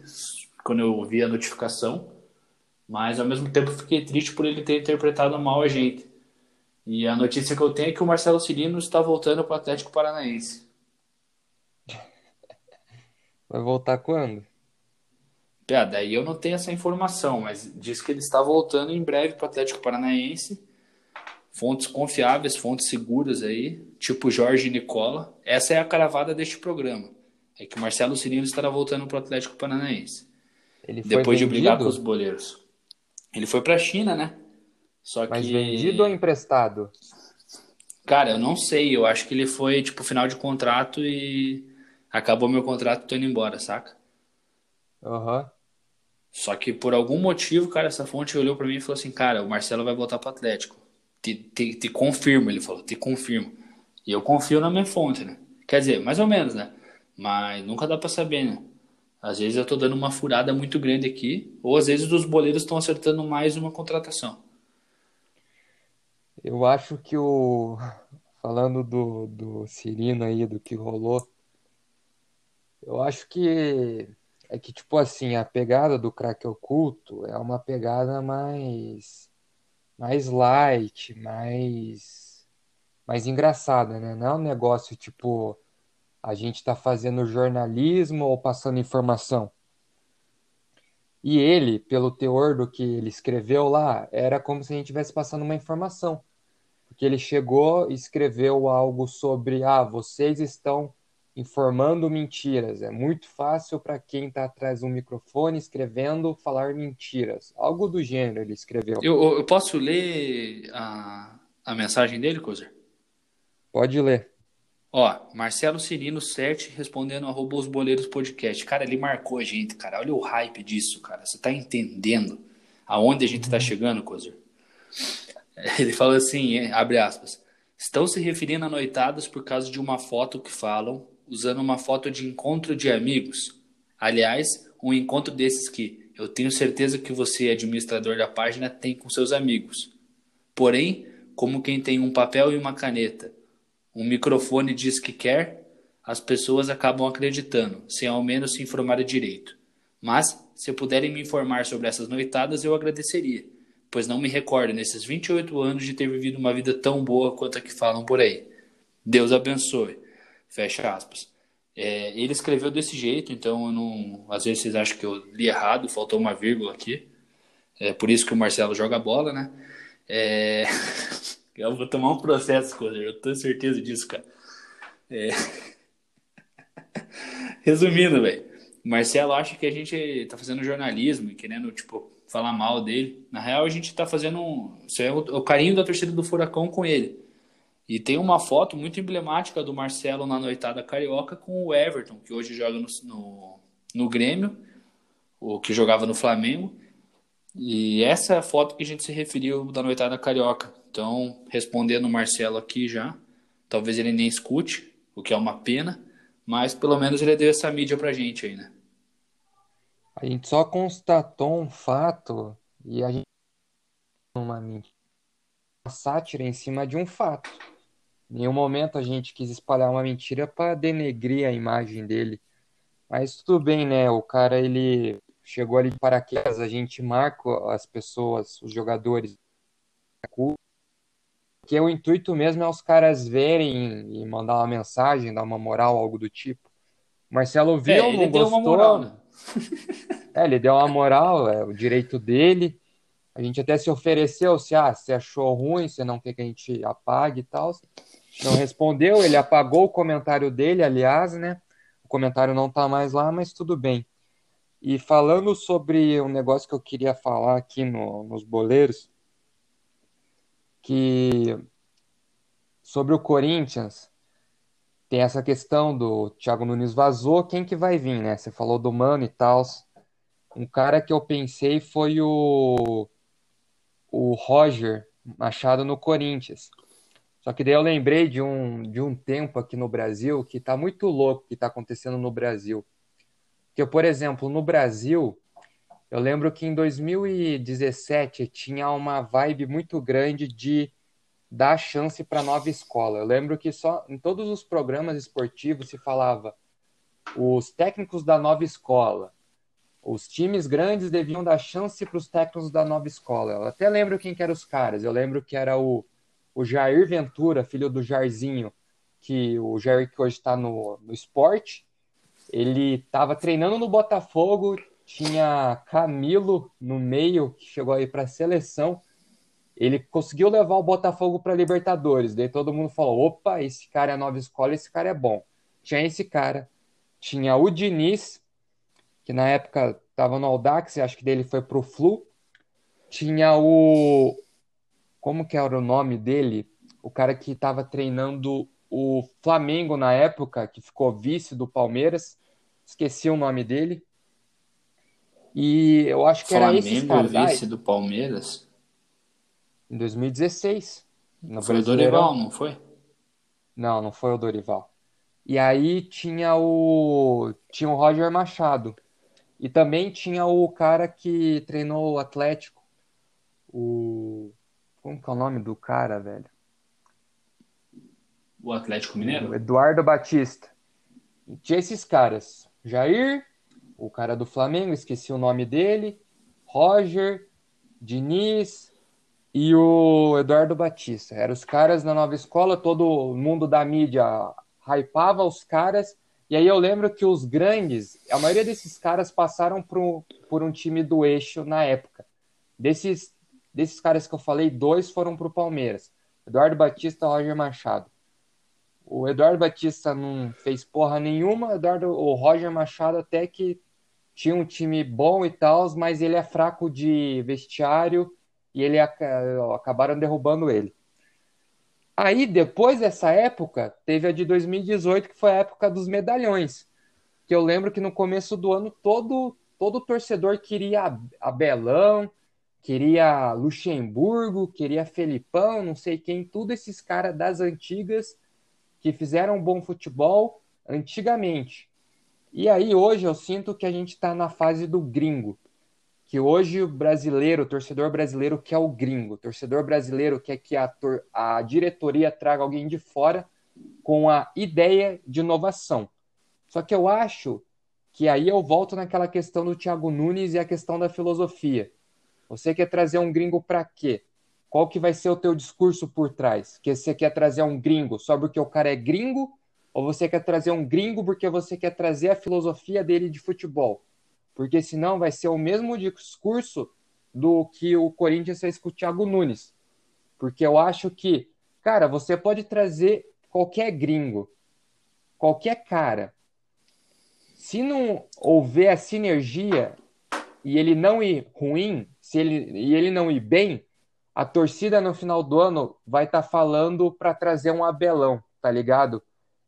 quando eu vi a notificação. Mas, ao mesmo tempo, fiquei triste por ele ter interpretado mal a gente. E a notícia que eu tenho é que o Marcelo Cirino está voltando para o Atlético Paranaense. Vai voltar quando? É, daí eu não tenho essa informação, mas diz que ele está voltando em breve para o Atlético Paranaense fontes confiáveis, fontes seguras aí, tipo Jorge Nicola. Essa é a caravada deste programa. É que o Marcelo Cirino estará voltando para o Atlético Paranaense. depois de brigar com os boleiros. Ele foi para a China, né? Só Mas que... vendido ou emprestado? Cara, eu não sei. Eu acho que ele foi, tipo, final de contrato e acabou meu contrato, tô indo embora, saca? Aham. Uhum. Só que por algum motivo, cara, essa fonte olhou para mim e falou assim, cara, o Marcelo vai voltar pro Atlético te, te, te confirmo, ele falou, te confirmo. E eu confio na minha fonte, né? Quer dizer, mais ou menos, né? Mas nunca dá para saber, né? Às vezes eu tô dando uma furada muito grande aqui, ou às vezes os boleiros estão acertando mais uma contratação. Eu acho que o. Falando do, do Cirino aí, do que rolou, eu acho que é que, tipo assim, a pegada do craque oculto é uma pegada mais mais light, mais, mais engraçada, né? Não é um negócio tipo a gente está fazendo jornalismo ou passando informação. E ele, pelo teor do que ele escreveu lá, era como se a gente estivesse passando uma informação. Porque ele chegou e escreveu algo sobre: ah, vocês estão informando mentiras. É muito fácil para quem está atrás de um microfone escrevendo falar mentiras. Algo do gênero ele escreveu. Eu, eu posso ler a, a mensagem dele, Cozer? Pode ler. Ó, Marcelo Cirino 7 respondendo arroba os boleiros podcast. Cara, ele marcou a gente, cara. Olha o hype disso, cara. Você tá entendendo aonde a gente tá chegando, Cozer? <laughs> Ele falou assim, abre aspas. Estão se referindo a noitadas por causa de uma foto que falam usando uma foto de encontro de amigos. Aliás, um encontro desses que eu tenho certeza que você, administrador da página, tem com seus amigos. Porém, como quem tem um papel e uma caneta, um microfone diz que quer, as pessoas acabam acreditando, sem ao menos se informar direito. Mas, se puderem me informar sobre essas noitadas, eu agradeceria, pois não me recordo nesses 28 anos de ter vivido uma vida tão boa quanto a que falam por aí. Deus abençoe. Fecha aspas. É, ele escreveu desse jeito, então não, às vezes vocês acham que eu li errado, faltou uma vírgula aqui. É por isso que o Marcelo joga bola, né? É... <laughs> Eu vou tomar um processo, eu tenho certeza disso, cara. É... <laughs> Resumindo, velho. Marcelo acha que a gente tá fazendo jornalismo e querendo, tipo, falar mal dele. Na real, a gente tá fazendo um... Isso é o carinho da torcida do Furacão com ele. E tem uma foto muito emblemática do Marcelo na noitada carioca com o Everton, que hoje joga no, no, no Grêmio, o que jogava no Flamengo. E essa é a foto que a gente se referiu da noitada carioca. Então, respondendo o Marcelo aqui já, talvez ele nem escute, o que é uma pena, mas pelo menos ele deu essa mídia pra gente aí, né? A gente só constatou um fato e a gente uma sátira em cima de um fato. Em nenhum momento a gente quis espalhar uma mentira para denegrir a imagem dele. Mas tudo bem, né? O cara ele chegou ali de paraquedas, a gente marca as pessoas, os jogadores. Que o intuito mesmo é os caras verem e mandar uma mensagem, dar uma moral, algo do tipo. O Marcelo viu, é, não gostou. Moral, né? <laughs> é, ele deu uma moral, é o direito dele. A gente até se ofereceu, se ah, você achou ruim, você não quer que a gente apague e tal não respondeu, ele apagou o comentário dele, aliás, né? O comentário não tá mais lá, mas tudo bem. E falando sobre um negócio que eu queria falar aqui no, nos boleiros, que sobre o Corinthians, tem essa questão do Thiago Nunes vazou, quem que vai vir, né? Você falou do Mano e tal. Um cara que eu pensei foi o o Roger Machado no Corinthians. Só que daí eu lembrei de um, de um tempo aqui no Brasil que tá muito louco que tá acontecendo no Brasil. Porque, por exemplo, no Brasil, eu lembro que em 2017 tinha uma vibe muito grande de dar chance para nova escola. Eu lembro que só em todos os programas esportivos se falava os técnicos da nova escola. Os times grandes deviam dar chance para os técnicos da nova escola. Eu até lembro quem que eram os caras. Eu lembro que era o, o Jair Ventura, filho do Jairzinho, que o Jair que hoje está no, no esporte. Ele estava treinando no Botafogo, tinha Camilo no meio, que chegou aí para a seleção. Ele conseguiu levar o Botafogo para Libertadores. Daí todo mundo falou: opa, esse cara é nova escola, esse cara é bom. Tinha esse cara. Tinha o Diniz, que na época estava no Audax, acho que dele foi para o Flu. Tinha o. Como que era o nome dele? O cara que estava treinando o Flamengo na época, que ficou vice do Palmeiras. Esqueci o nome dele. E eu acho que Flamengo, era esses caras. vice do Palmeiras? Em 2016. No foi o Dorival, não foi? Não, não foi o Dorival. E aí tinha o tinha o Roger Machado. E também tinha o cara que treinou o Atlético. O como que é o nome do cara, velho? O Atlético Mineiro? O Eduardo Batista. E tinha esses caras. Jair, o cara do Flamengo, esqueci o nome dele, Roger, Diniz e o Eduardo Batista. Eram os caras na nova escola, todo mundo da mídia hypava os caras. E aí eu lembro que os grandes, a maioria desses caras passaram por, por um time do eixo na época. Desses, desses caras que eu falei, dois foram para o Palmeiras. Eduardo Batista e Roger Machado. O Eduardo Batista não fez porra nenhuma, o, Eduardo, o Roger Machado até que tinha um time bom e tal, mas ele é fraco de vestiário e ele acabaram derrubando ele. Aí, depois dessa época, teve a de 2018, que foi a época dos medalhões. Que eu lembro que no começo do ano todo todo torcedor queria Abelão, queria Luxemburgo, queria Felipão, não sei quem, tudo esses caras das antigas que fizeram bom futebol antigamente. E aí hoje eu sinto que a gente está na fase do gringo. Que hoje o brasileiro, o torcedor brasileiro quer o gringo. O torcedor brasileiro quer que a, a diretoria traga alguém de fora com a ideia de inovação. Só que eu acho que aí eu volto naquela questão do Thiago Nunes e a questão da filosofia. Você quer trazer um gringo para quê? Qual que vai ser o teu discurso por trás? Que você quer trazer um gringo só porque o cara é gringo ou você quer trazer um gringo porque você quer trazer a filosofia dele de futebol? Porque senão vai ser o mesmo discurso do que o Corinthians fez com o Thiago Nunes. Porque eu acho que, cara, você pode trazer qualquer gringo, qualquer cara. Se não houver a sinergia e ele não ir ruim, se ele, e ele não ir bem, a torcida no final do ano vai estar tá falando para trazer um Abelão, tá ligado?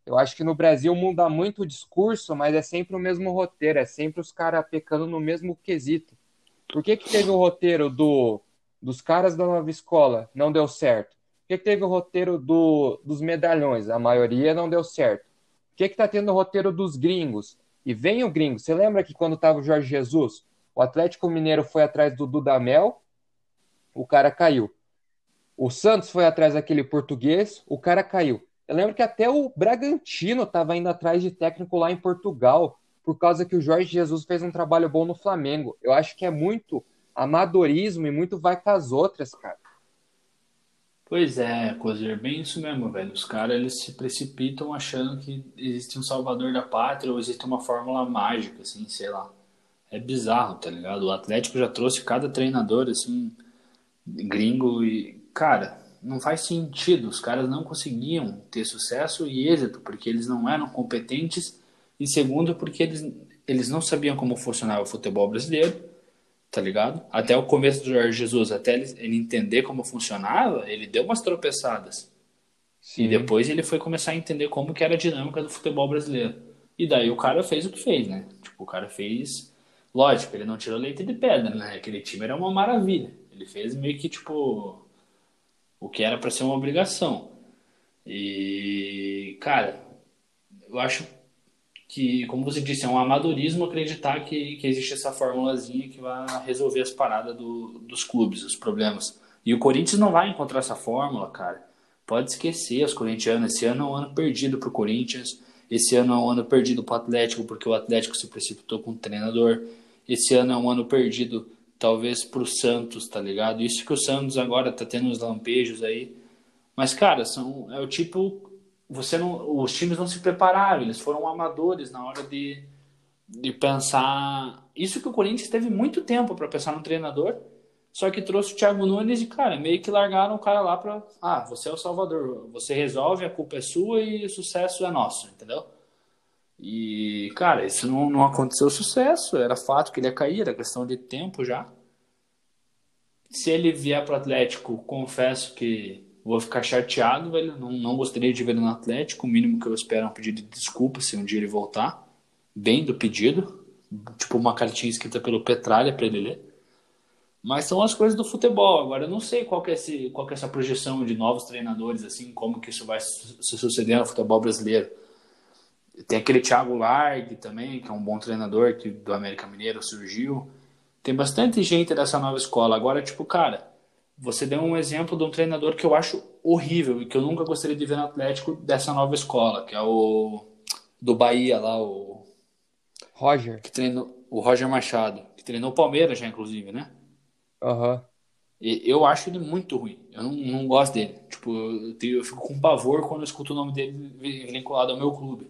Eu acho que no Brasil muda muito o discurso, mas é sempre o mesmo roteiro, é sempre os caras pecando no mesmo quesito. Por que, que teve o roteiro do, dos caras da nova escola? Não deu certo. Por que, que teve o roteiro do, dos medalhões? A maioria não deu certo. Por que, que tá tendo o roteiro dos gringos? E vem o gringo. Você lembra que quando tava o Jorge Jesus, o Atlético Mineiro foi atrás do Dudamel, o cara caiu. O Santos foi atrás daquele português, o cara caiu. Eu lembro que até o Bragantino estava indo atrás de técnico lá em Portugal, por causa que o Jorge Jesus fez um trabalho bom no Flamengo. Eu acho que é muito amadorismo e muito vai com as outras, cara. Pois é, Cozer, bem isso mesmo, velho. Os caras eles se precipitam achando que existe um salvador da pátria ou existe uma fórmula mágica, assim, sei lá. É bizarro, tá ligado? O Atlético já trouxe cada treinador, assim, gringo e, cara, não faz sentido. Os caras não conseguiam ter sucesso e êxito porque eles não eram competentes e segundo porque eles, eles não sabiam como funcionava o futebol brasileiro, tá ligado? Até o começo do Jorge Jesus, até ele, ele entender como funcionava, ele deu umas tropeçadas. Sim. E depois ele foi começar a entender como que era a dinâmica do futebol brasileiro. E daí o cara fez o que fez, né? Tipo, o cara fez... Lógico, ele não tirou leite de pedra, né? Aquele time era uma maravilha. Ele fez meio que, tipo, o que era para ser uma obrigação. E, cara, eu acho que, como você disse, é um amadorismo acreditar que, que existe essa formulazinha que vai resolver as paradas do, dos clubes, os problemas. E o Corinthians não vai encontrar essa fórmula, cara. Pode esquecer os corintianos. Esse ano é um ano perdido pro Corinthians. Esse ano é um ano perdido pro Atlético, porque o Atlético se precipitou com o treinador. Esse ano é um ano perdido, talvez, pro Santos, tá ligado? Isso que o Santos agora tá tendo uns lampejos aí. Mas, cara, são, é o tipo. Você não, os times não se prepararam, eles foram amadores na hora de, de pensar. Isso que o Corinthians teve muito tempo para pensar no treinador só que trouxe o Thiago Nunes e, cara, meio que largaram o cara lá pra. Ah, você é o salvador. Você resolve, a culpa é sua e o sucesso é nosso, entendeu? E, cara, isso não, não aconteceu sucesso. Era fato que ele ia cair, era questão de tempo já. Se ele vier pro Atlético, confesso que vou ficar chateado, velho. Não, não gostaria de ver ele no Atlético. O mínimo que eu espero é um pedido de desculpa se um dia ele voltar. Bem do pedido. Tipo uma cartinha escrita pelo Petralha pra ele ler. Mas são as coisas do futebol. Agora, eu não sei qual que, é esse, qual que é essa projeção de novos treinadores, assim, como que isso vai se suceder no futebol brasileiro. Tem aquele Thiago Largue também, que é um bom treinador que do América Mineiro surgiu. Tem bastante gente dessa nova escola. Agora, tipo, cara, você deu um exemplo de um treinador que eu acho horrível e que eu nunca gostaria de ver no Atlético dessa nova escola, que é o do Bahia lá, o Roger. Que treinou o Roger Machado, que treinou o Palmeiras já inclusive, né? Aham. Uhum. Eu acho ele muito ruim. Eu não, não gosto dele. Tipo, eu, tenho, eu, fico com pavor quando eu escuto o nome dele vinculado ao meu clube.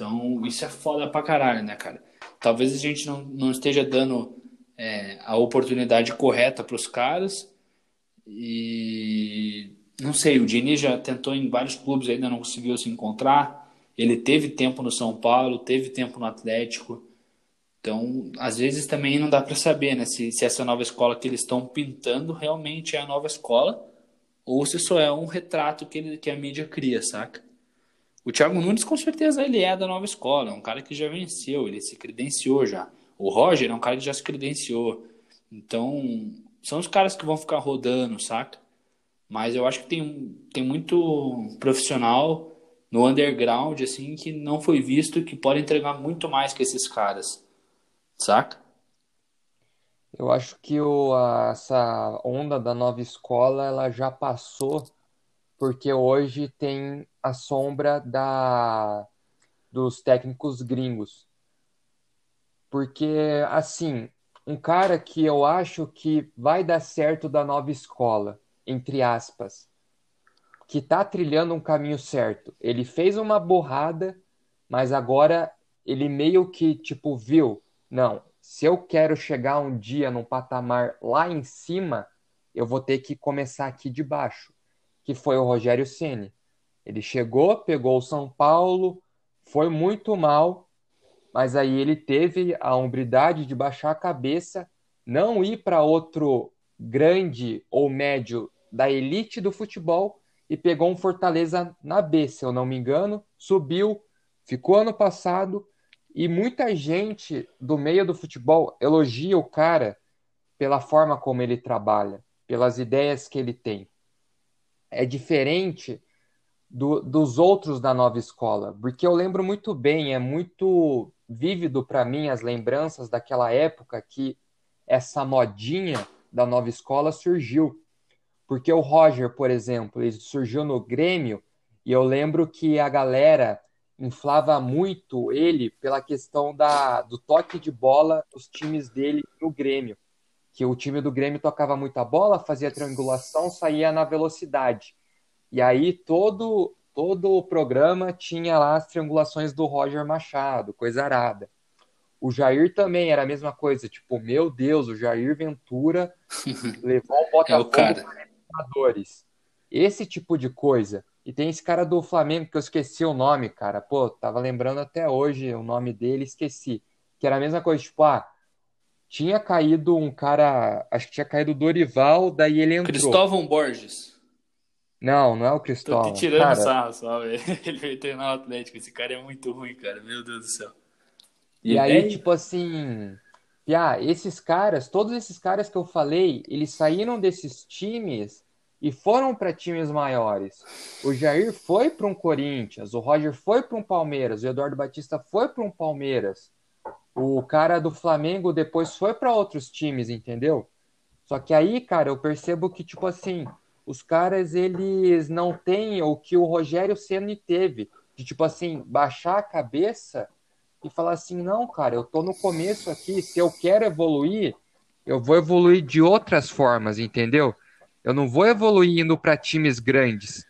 Então, isso é foda pra caralho, né, cara? Talvez a gente não, não esteja dando é, a oportunidade correta pros caras. E não sei, o Diniz já tentou em vários clubes, ainda não conseguiu se encontrar. Ele teve tempo no São Paulo, teve tempo no Atlético. Então, às vezes também não dá para saber, né, se, se essa nova escola que eles estão pintando realmente é a nova escola ou se só é um retrato que, ele, que a mídia cria, saca? O Thiago Nunes, com certeza, ele é da nova escola, é um cara que já venceu, ele se credenciou já. O Roger é um cara que já se credenciou. Então, são os caras que vão ficar rodando, saca? Mas eu acho que tem, tem muito profissional no underground, assim, que não foi visto, que pode entregar muito mais que esses caras saca? Eu acho que o, a, essa onda da nova escola ela já passou, porque hoje tem a sombra da, dos técnicos gringos. Porque, assim, um cara que eu acho que vai dar certo da nova escola, entre aspas, que tá trilhando um caminho certo. Ele fez uma borrada, mas agora ele meio que, tipo, viu não, se eu quero chegar um dia num patamar lá em cima, eu vou ter que começar aqui de baixo, que foi o Rogério Ceni. Ele chegou, pegou o São Paulo, foi muito mal, mas aí ele teve a hombridade de baixar a cabeça, não ir para outro grande ou médio da elite do futebol e pegou um Fortaleza na B, se eu não me engano, subiu, ficou ano passado e muita gente do meio do futebol elogia o cara pela forma como ele trabalha, pelas ideias que ele tem. É diferente do, dos outros da nova escola, porque eu lembro muito bem, é muito vívido para mim as lembranças daquela época que essa modinha da nova escola surgiu. Porque o Roger, por exemplo, ele surgiu no Grêmio e eu lembro que a galera inflava muito ele pela questão da, do toque de bola dos times dele no Grêmio. Que o time do Grêmio tocava muita bola, fazia triangulação, saía na velocidade. E aí todo, todo o programa tinha lá as triangulações do Roger Machado, coisa arada. O Jair também era a mesma coisa, tipo, meu Deus, o Jair Ventura <laughs> levou o Botafogo é o para Esse tipo de coisa. E tem esse cara do Flamengo que eu esqueci o nome, cara. Pô, tava lembrando até hoje o nome dele, esqueci. Que era a mesma coisa, tipo, ah, tinha caído um cara, acho que tinha caído o Dorival, daí ele entrou. Cristóvão Borges. Não, não é o Cristóvão. Tô te tirando cara... sarro só, velho. <laughs> Ele veio treinar o Atlético. Esse cara é muito ruim, cara. Meu Deus do céu. E, e aí, tipo assim, Piá, esses caras, todos esses caras que eu falei, eles saíram desses times e foram para times maiores. O Jair foi para um Corinthians, o Roger foi para um Palmeiras, o Eduardo Batista foi para um Palmeiras. O cara do Flamengo depois foi para outros times, entendeu? Só que aí, cara, eu percebo que tipo assim, os caras eles não têm o que o Rogério Ceni teve, de tipo assim, baixar a cabeça e falar assim, não, cara, eu tô no começo aqui, se eu quero evoluir, eu vou evoluir de outras formas, entendeu? Eu não vou evoluir indo para times grandes.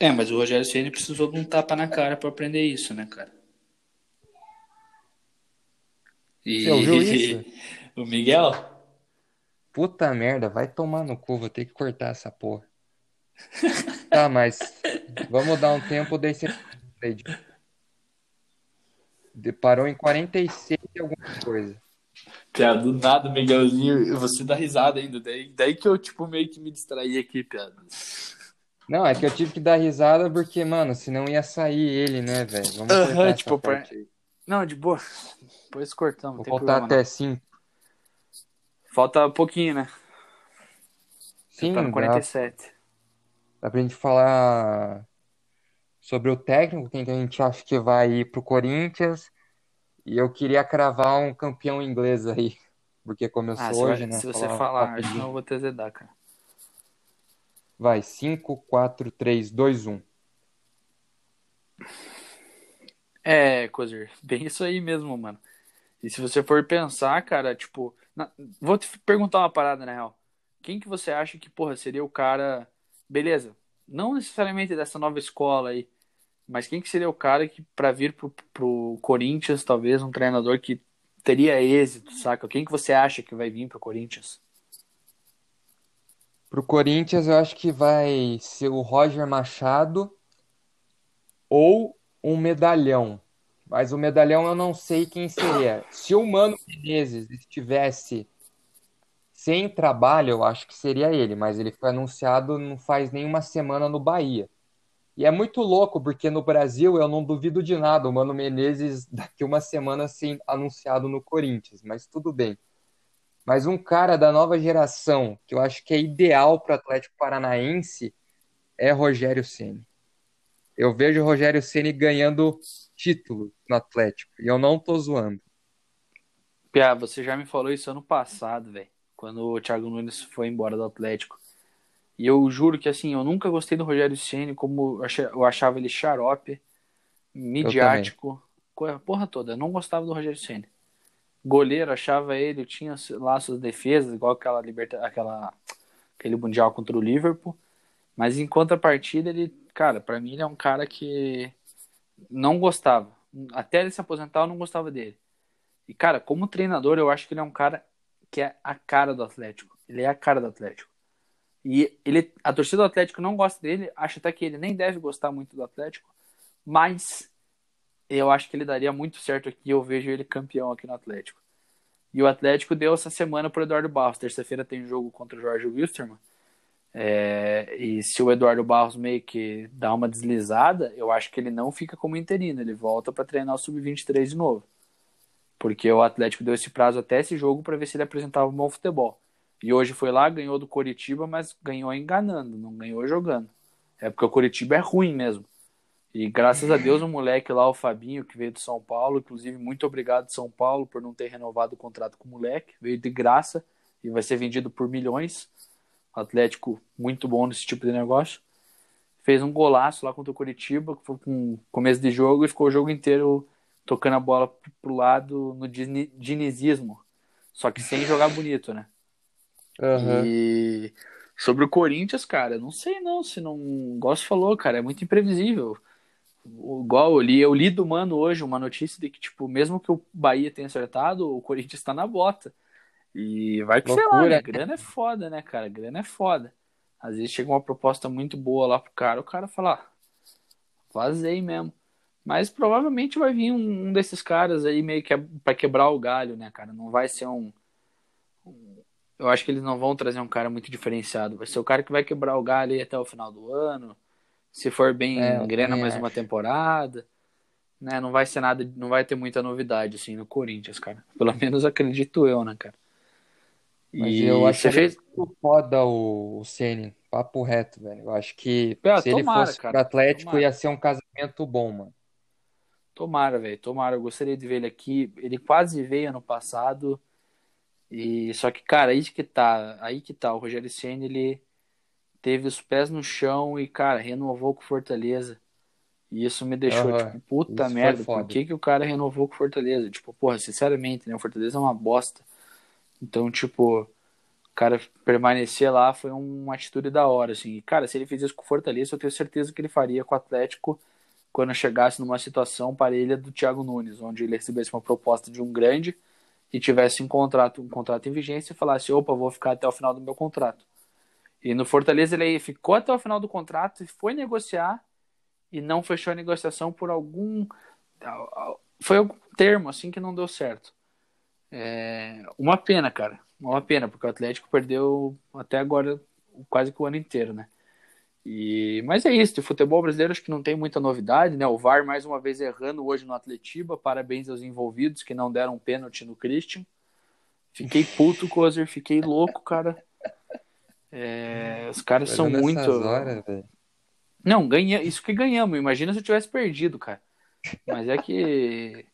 É, mas o Rogério Ceni precisou de um tapa na cara para aprender isso, né, cara? E Você ouviu <laughs> isso? o Miguel? Puta merda, vai tomar no cu, vou ter que cortar essa porra. tá, mas vamos dar um tempo desse. Parou em 46 e alguma coisa. Piada, do nada, Miguelzinho, você dá risada ainda. Daí, daí que eu, tipo, meio que me distraí aqui, piada. Não, é que eu tive que dar risada porque, mano, senão ia sair ele, né, velho? Vamos uh -huh, tipo, pra... Não, de boa. Depois cortamos. Vou contar até 5. Falta pouquinho, né? Sim, tá no 47. Dá, dá pra gente falar sobre o técnico, quem que a gente acha que vai ir pro Corinthians e eu queria cravar um campeão inglês aí, porque começou ah, hoje, vai, né? Se você falar, acho que não vou ter zedar, cara. Vai, 5, 4, 3, 2, 1. É, Cozer, bem isso aí mesmo, mano. E se você for pensar, cara, tipo, na... vou te perguntar uma parada, na real. Quem que você acha que, porra, seria o cara. Beleza, não necessariamente dessa nova escola aí, mas quem que seria o cara que, para vir pro, pro Corinthians, talvez um treinador que teria êxito, saca? Quem que você acha que vai vir pro Corinthians? Pro Corinthians, eu acho que vai ser o Roger Machado ou um medalhão. Mas o medalhão eu não sei quem seria. Se o Mano Menezes estivesse sem trabalho, eu acho que seria ele, mas ele foi anunciado não faz nem uma semana no Bahia. E é muito louco, porque no Brasil eu não duvido de nada o Mano Menezes daqui uma semana ser anunciado no Corinthians, mas tudo bem. Mas um cara da nova geração, que eu acho que é ideal para o Atlético Paranaense, é Rogério Ceni. Eu vejo o Rogério Ceni ganhando título no Atlético, e eu não tô zoando. Pia, você já me falou isso ano passado, velho, quando o Thiago Nunes foi embora do Atlético. E eu juro que assim, eu nunca gostei do Rogério Ceni como eu achava ele xarope, midiático, a porra toda. Eu não gostava do Rogério Ceni. Goleiro, achava ele, tinha lá suas defesas, igual aquela liberta, aquela aquele mundial contra o Liverpool. Mas em contrapartida, ele, cara, para mim ele é um cara que não gostava. Até ele se aposentar, eu não gostava dele. E cara, como treinador, eu acho que ele é um cara que é a cara do Atlético. Ele é a cara do Atlético. E ele, a torcida do Atlético não gosta dele, acha até que ele nem deve gostar muito do Atlético, mas eu acho que ele daria muito certo aqui. Eu vejo ele campeão aqui no Atlético. E o Atlético deu essa semana para o Eduardo Barros. Terça-feira tem jogo contra o Jorge Wilstermann. É, e se o Eduardo Barros meio que dá uma deslizada, eu acho que ele não fica como interino, ele volta para treinar o Sub-23 de novo. Porque o Atlético deu esse prazo até esse jogo para ver se ele apresentava um bom futebol. E hoje foi lá, ganhou do Coritiba, mas ganhou enganando, não ganhou jogando. É porque o Coritiba é ruim mesmo. E graças a Deus o moleque lá, o Fabinho, que veio de São Paulo, inclusive muito obrigado São Paulo por não ter renovado o contrato com o moleque, veio de graça e vai ser vendido por milhões. Atlético muito bom nesse tipo de negócio. Fez um golaço lá contra o Coritiba, que foi com começo de jogo e ficou o jogo inteiro tocando a bola pro lado no dinizismo, só que sem jogar bonito, né? Uhum. E sobre o Corinthians, cara, não sei não, se não. Você falou, cara, é muito imprevisível. Igual eu li, eu li do mano hoje uma notícia de que, tipo, mesmo que o Bahia tenha acertado, o Corinthians tá na bota. E vai que, Loucura. sei lá, né? Grana é foda, né, cara? Grana é foda. Às vezes chega uma proposta muito boa lá pro cara, o cara fala, ah, vazei mesmo. Mas provavelmente vai vir um, um desses caras aí meio que é pra quebrar o galho, né, cara? Não vai ser um, eu acho que eles não vão trazer um cara muito diferenciado. Vai ser o cara que vai quebrar o galho aí até o final do ano. Se for bem é, grana mais uma temporada. né, não vai ser nada, não vai ter muita novidade assim no Corinthians, cara. Pelo <laughs> menos acredito eu, né, cara. Mas e eu acho que fez... muito foda o, o Ceni, papo reto, velho. Eu acho que é, se tomara, ele fosse cara, pro Atlético tomara. ia ser um casamento bom, mano. Tomara, velho, tomara. Eu gostaria de ver ele aqui. Ele quase veio ano passado. E só que, cara, aí que tá, aí que tá. O Rogério Ceni ele teve os pés no chão e, cara, renovou com Fortaleza. E isso me deixou, Aham, tipo, puta isso merda, por que que o cara renovou com Fortaleza? Tipo, porra, sinceramente, né? O Fortaleza é uma bosta. Então, tipo, o cara permanecer lá foi uma atitude da hora, assim. E, cara, se ele fizesse com o Fortaleza, eu tenho certeza que ele faria com o Atlético quando chegasse numa situação parelha do Thiago Nunes, onde ele recebesse uma proposta de um grande e tivesse um contrato, um contrato em vigência e falasse, opa, vou ficar até o final do meu contrato. E no Fortaleza ele ficou até o final do contrato e foi negociar e não fechou a negociação por algum foi algum termo assim que não deu certo. É uma pena, cara. Uma pena, porque o Atlético perdeu até agora quase que o ano inteiro, né? E, mas é isso, de futebol brasileiro acho que não tem muita novidade, né? O VAR mais uma vez errando hoje no Atletiba. Parabéns aos envolvidos que não deram pênalti no Christian. Fiquei puto, Cozer, fiquei louco, cara. É, os caras são muito. horas. Não, ganha... isso que ganhamos. Imagina se eu tivesse perdido, cara. Mas é que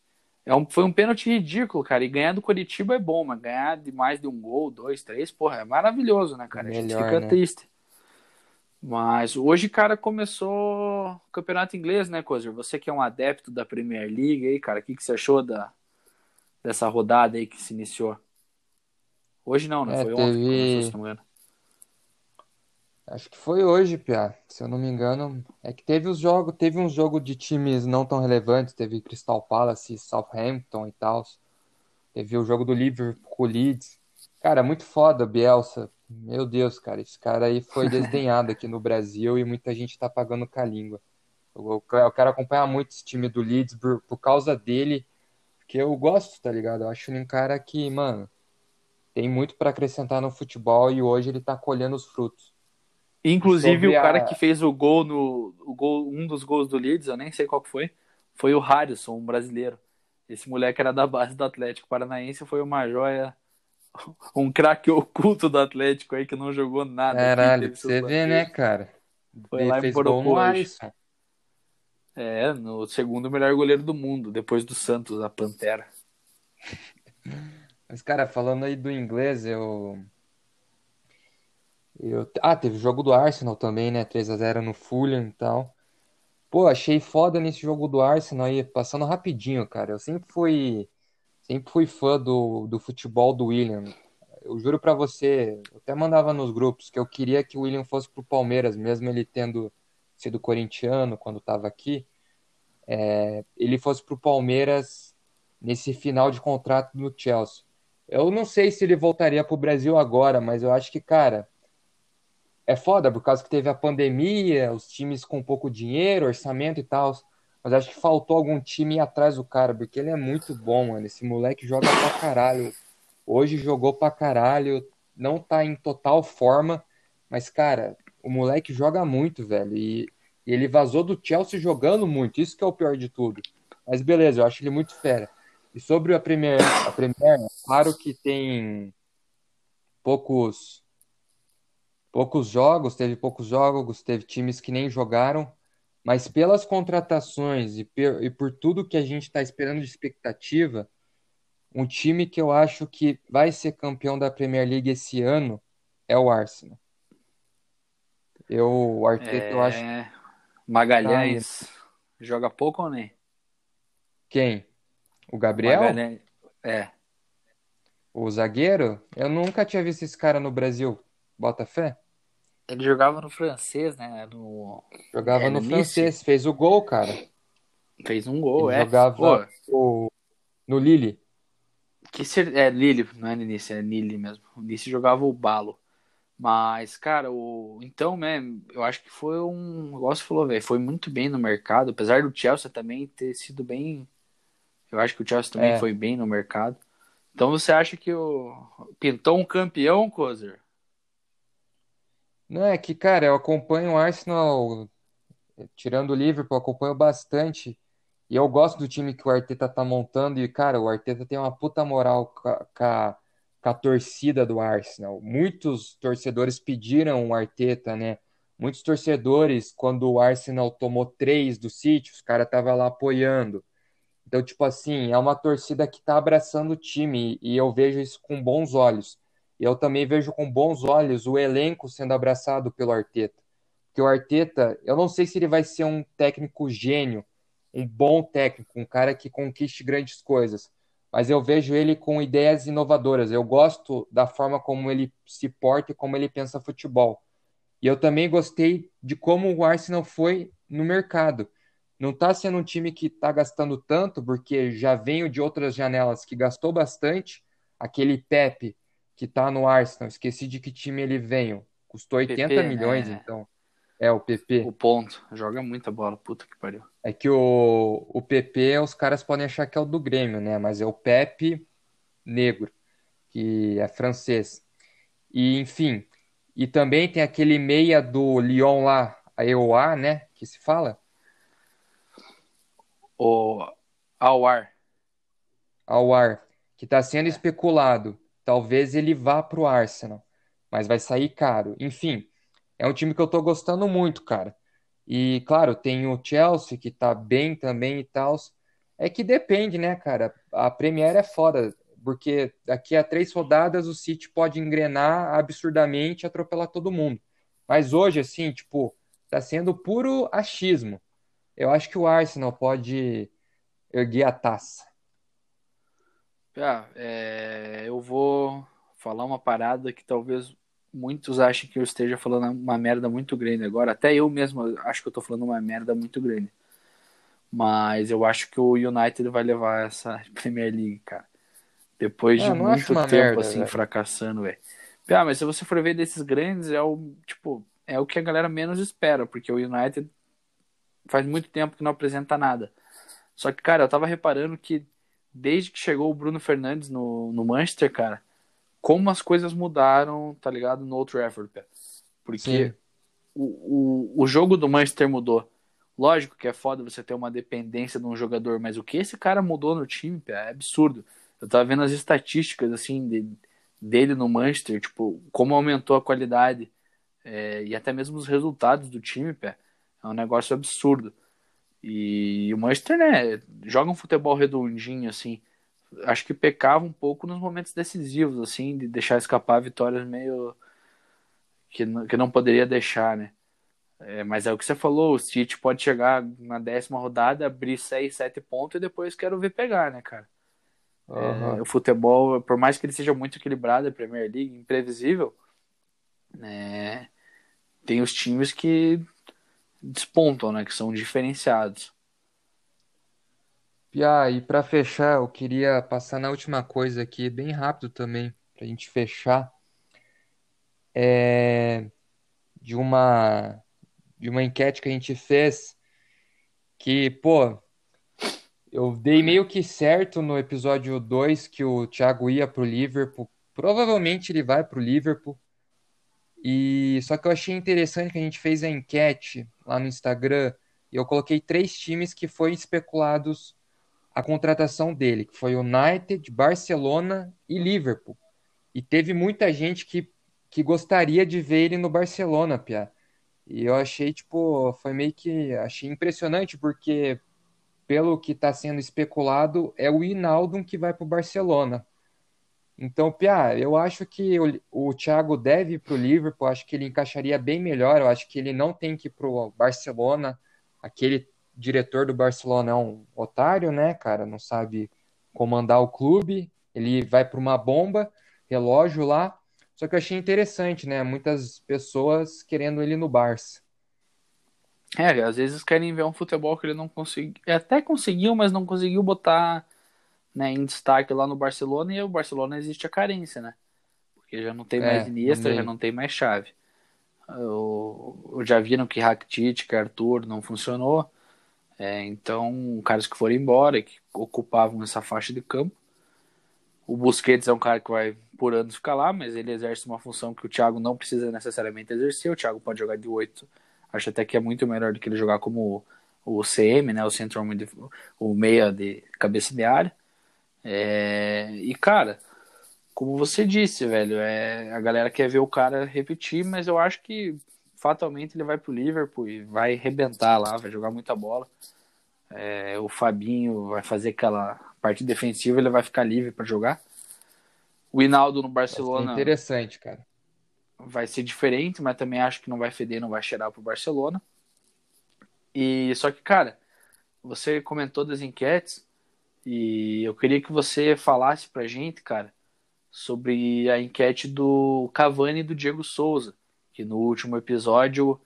é um... foi um pênalti ridículo, cara. E ganhar do Curitiba é bom, mas ganhar de mais de um gol, dois, três, porra, é maravilhoso, né, cara? a gente Melhor, fica né? triste. Mas hoje, cara, começou o campeonato inglês, né, Cozer? Você que é um adepto da Premier League aí, cara, o que, que você achou da... dessa rodada aí que se iniciou? Hoje não, né? É, Foi ontem que teve- começou, se não me engano. Acho que foi hoje, Pia. Se eu não me engano, é que teve os jogos, teve um jogo de times não tão relevantes, teve Crystal Palace, Southampton e tal. Teve o jogo do Liverpool com o Leeds. Cara, muito foda, Bielsa. Meu Deus, cara, esse cara aí foi desdenhado aqui no Brasil e muita gente tá pagando com a língua. Eu, eu quero acompanhar muito esse time do Leeds por, por causa dele, porque eu gosto, tá ligado? Eu acho ele um cara que, mano, tem muito pra acrescentar no futebol e hoje ele tá colhendo os frutos. Inclusive, Sobre o cara a- que fez o gol no. O gol, um dos gols do Leeds, eu nem sei qual que foi, foi o Harrison, um brasileiro. Esse moleque era da base do Atlético Paranaense, foi uma joia, <laughs> um craque oculto do Atlético aí que não jogou nada. Caralho, pra você ver, né, cara? Foi Ele lá e fez porocou gol no hoje. Alisson. É, no segundo melhor goleiro do mundo, depois do Santos, a Pantera. Mas, cara, falando aí do inglês, eu. Eu... Ah, teve o jogo do Arsenal também, né? 3 a 0 no Fulham e tal. Pô, achei foda nesse jogo do Arsenal aí, passando rapidinho, cara. Eu sempre fui, sempre fui fã do, do futebol do William. Eu juro pra você, eu até mandava nos grupos que eu queria que o William fosse pro Palmeiras, mesmo ele tendo sido corintiano quando tava aqui. É, ele fosse pro Palmeiras nesse final de contrato no Chelsea. Eu não sei se ele voltaria pro Brasil agora, mas eu acho que, cara, é foda por causa que teve a pandemia, os times com pouco dinheiro, orçamento e tal. Mas acho que faltou algum time atrás do cara, porque ele é muito bom, mano. Esse moleque joga pra caralho. Hoje jogou pra caralho, não tá em total forma, mas, cara, o moleque joga muito, velho. E, e ele vazou do Chelsea jogando muito, isso que é o pior de tudo. Mas beleza, eu acho ele muito fera. E sobre a Premier, a Premier, claro que tem poucos poucos jogos, teve poucos jogos, teve times que nem jogaram, mas pelas contratações e, per- e por tudo que a gente está esperando de expectativa, um time que eu acho que vai ser campeão da Premier League esse ano é o Arsenal. Eu, o Arteta, eu acho É, Magalhães joga pouco ou nem? quem? O Gabriel? Magalhães, é. O zagueiro? Eu nunca tinha visto esse cara no Brasil. Bota fé? Ele jogava no francês, né? No... Jogava É, no no francês, fez o gol, cara. Fez um gol, Ele é. jogava o- no Lille. que ser... É Lille, não é Nice, é Lille mesmo. O Nice jogava o balo. Mas, cara, o... então, né, eu acho que foi um. Você falou, velho, foi muito bem no mercado. Apesar do Chelsea também ter sido bem. Eu acho que o Chelsea também É. foi bem no mercado. Então você acha que o. Pintou um campeão, Kozer? Não, é que, cara, eu acompanho o Arsenal, tirando o Liverpool, acompanho bastante. E eu gosto do time que o Arteta tá montando. E, cara, o Arteta tem uma puta moral com a, com a torcida do Arsenal. Muitos torcedores pediram o Arteta, né? Muitos torcedores, quando o Arsenal tomou três do City, os caras estavam lá apoiando. Então, tipo assim, é uma torcida que tá abraçando o time e eu vejo isso com bons olhos. E eu também vejo com bons olhos o elenco sendo abraçado pelo Arteta. Porque o Arteta, eu não sei se ele vai ser um técnico gênio, um bom técnico, um cara que conquiste grandes coisas, mas eu vejo ele com ideias inovadoras. Eu gosto da forma como ele se porta e como ele pensa futebol. E eu também gostei de como o Arsenal foi no mercado. Não está sendo um time que está gastando tanto, porque já veio de outras janelas que gastou bastante. Aquele Pepe que está no Arsenal, esqueci de que time ele veio. Custou 80 PP, milhões, né? então. É, o PP. O ponto. Joga muita bola, puta que pariu. É que o, o PP, os caras podem achar que é o do Grêmio, né? Mas é o Pepe Negro, que é francês. E, enfim. E também tem aquele meia do Lyon lá, a EOA, né? Que se fala? O Awar. Awar, que está sendo especulado. Talvez ele vá para o Arsenal, mas vai sair caro. Enfim, é um time que eu tô gostando muito, cara. E, claro, tem o Chelsea, que tá bem também e tal. É que depende, né, cara? A Premier é foda, porque daqui a três rodadas o City pode engrenar absurdamente e atropelar todo mundo. Mas hoje, assim, tipo, tá sendo puro achismo. Eu acho que o Arsenal pode erguer a taça. Ah, é, eu vou falar uma parada que talvez muitos acham que eu esteja falando uma merda muito grande agora. Até eu mesmo acho que eu tô falando uma merda muito grande. Mas eu acho que o United vai levar essa <laughs> Premier League, cara. Depois de muito tempo merda, assim véio. fracassando, velho. Ah, mas se você for ver desses grandes, é o tipo, é o que a galera menos espera, porque o United faz muito tempo que não apresenta nada. Só que, cara, eu tava reparando que desde que chegou o Bruno Fernandes no, no Manchester, cara, como as coisas mudaram, tá ligado? No Old Trafford, pé. Porque o, o, o jogo do Manchester mudou. Lógico que é foda você ter uma dependência de um jogador, mas o que esse cara mudou no time, pé, é absurdo. Eu tava vendo as estatísticas, assim, de, dele no Manchester, tipo, como aumentou a qualidade é, e até mesmo os resultados do time, pé. É um negócio absurdo. E o Manchester, né, joga um futebol redondinho, assim acho que pecava um pouco nos momentos decisivos, assim, de deixar escapar vitórias meio que não, que não poderia deixar, né? É, mas é o que você falou, o City pode chegar na décima rodada, abrir seis, sete pontos e depois quero ver pegar, né, cara? Uhum. É, o futebol, por mais que ele seja muito equilibrado, a Premier League, imprevisível, né, tem os times que despontam, né, que são diferenciados. Pia, e para fechar, eu queria passar na última coisa aqui, bem rápido também, para a gente fechar, é de uma de uma enquete que a gente fez que, pô, eu dei meio que certo no episódio 2 que o Thiago ia pro Liverpool. Provavelmente ele vai pro Liverpool. E só que eu achei interessante que a gente fez a enquete lá no Instagram e eu coloquei três times que foram especulados a contratação dele, que foi United, Barcelona e Liverpool. E teve muita gente que, que gostaria de ver ele no Barcelona, Pia. E eu achei, tipo, foi meio que. Achei impressionante, porque pelo que está sendo especulado, é o Inaldo que vai para o Barcelona. Então, Pia, eu acho que o, o Thiago deve ir para o Liverpool, acho que ele encaixaria bem melhor, eu acho que ele não tem que ir para o Barcelona. Aquele diretor do Barcelona é um otário, né, cara? Não sabe comandar o clube. Ele vai para uma bomba, relógio lá. Só que eu achei interessante, né? Muitas pessoas querendo ele no Barça. É, às vezes querem ver um futebol que ele não conseguiu. Até conseguiu, mas não conseguiu botar né, em destaque lá no Barcelona. E o Barcelona existe a carência, né? Porque já não tem é, mais Iniesta, já não tem mais chave. Eu, já viram que Rakitic, Arthur não funcionou. É, então, caras que foram embora, que ocupavam essa faixa de campo. O Busquets é um cara que vai por anos ficar lá, mas ele exerce uma função que o Thiago não precisa necessariamente exercer. O Thiago pode jogar de 8. Acho até que é muito melhor do que ele jogar como o CM, né? O Central o meia de cabeça de área. É, e, cara, como você disse, velho, é, a galera quer ver o cara repetir, mas eu acho que fatalmente ele vai pro Liverpool e vai rebentar lá, vai jogar muita bola. É, o Fabinho vai fazer aquela parte defensiva, ele vai ficar livre para jogar. O Hinaldo no Barcelona. Interessante, cara. Vai ser diferente, mas também acho que não vai feder, não vai cheirar pro Barcelona. E só que, cara, você comentou das enquetes e eu queria que você falasse pra gente, cara, sobre a enquete do Cavani e do Diego Souza, que no último episódio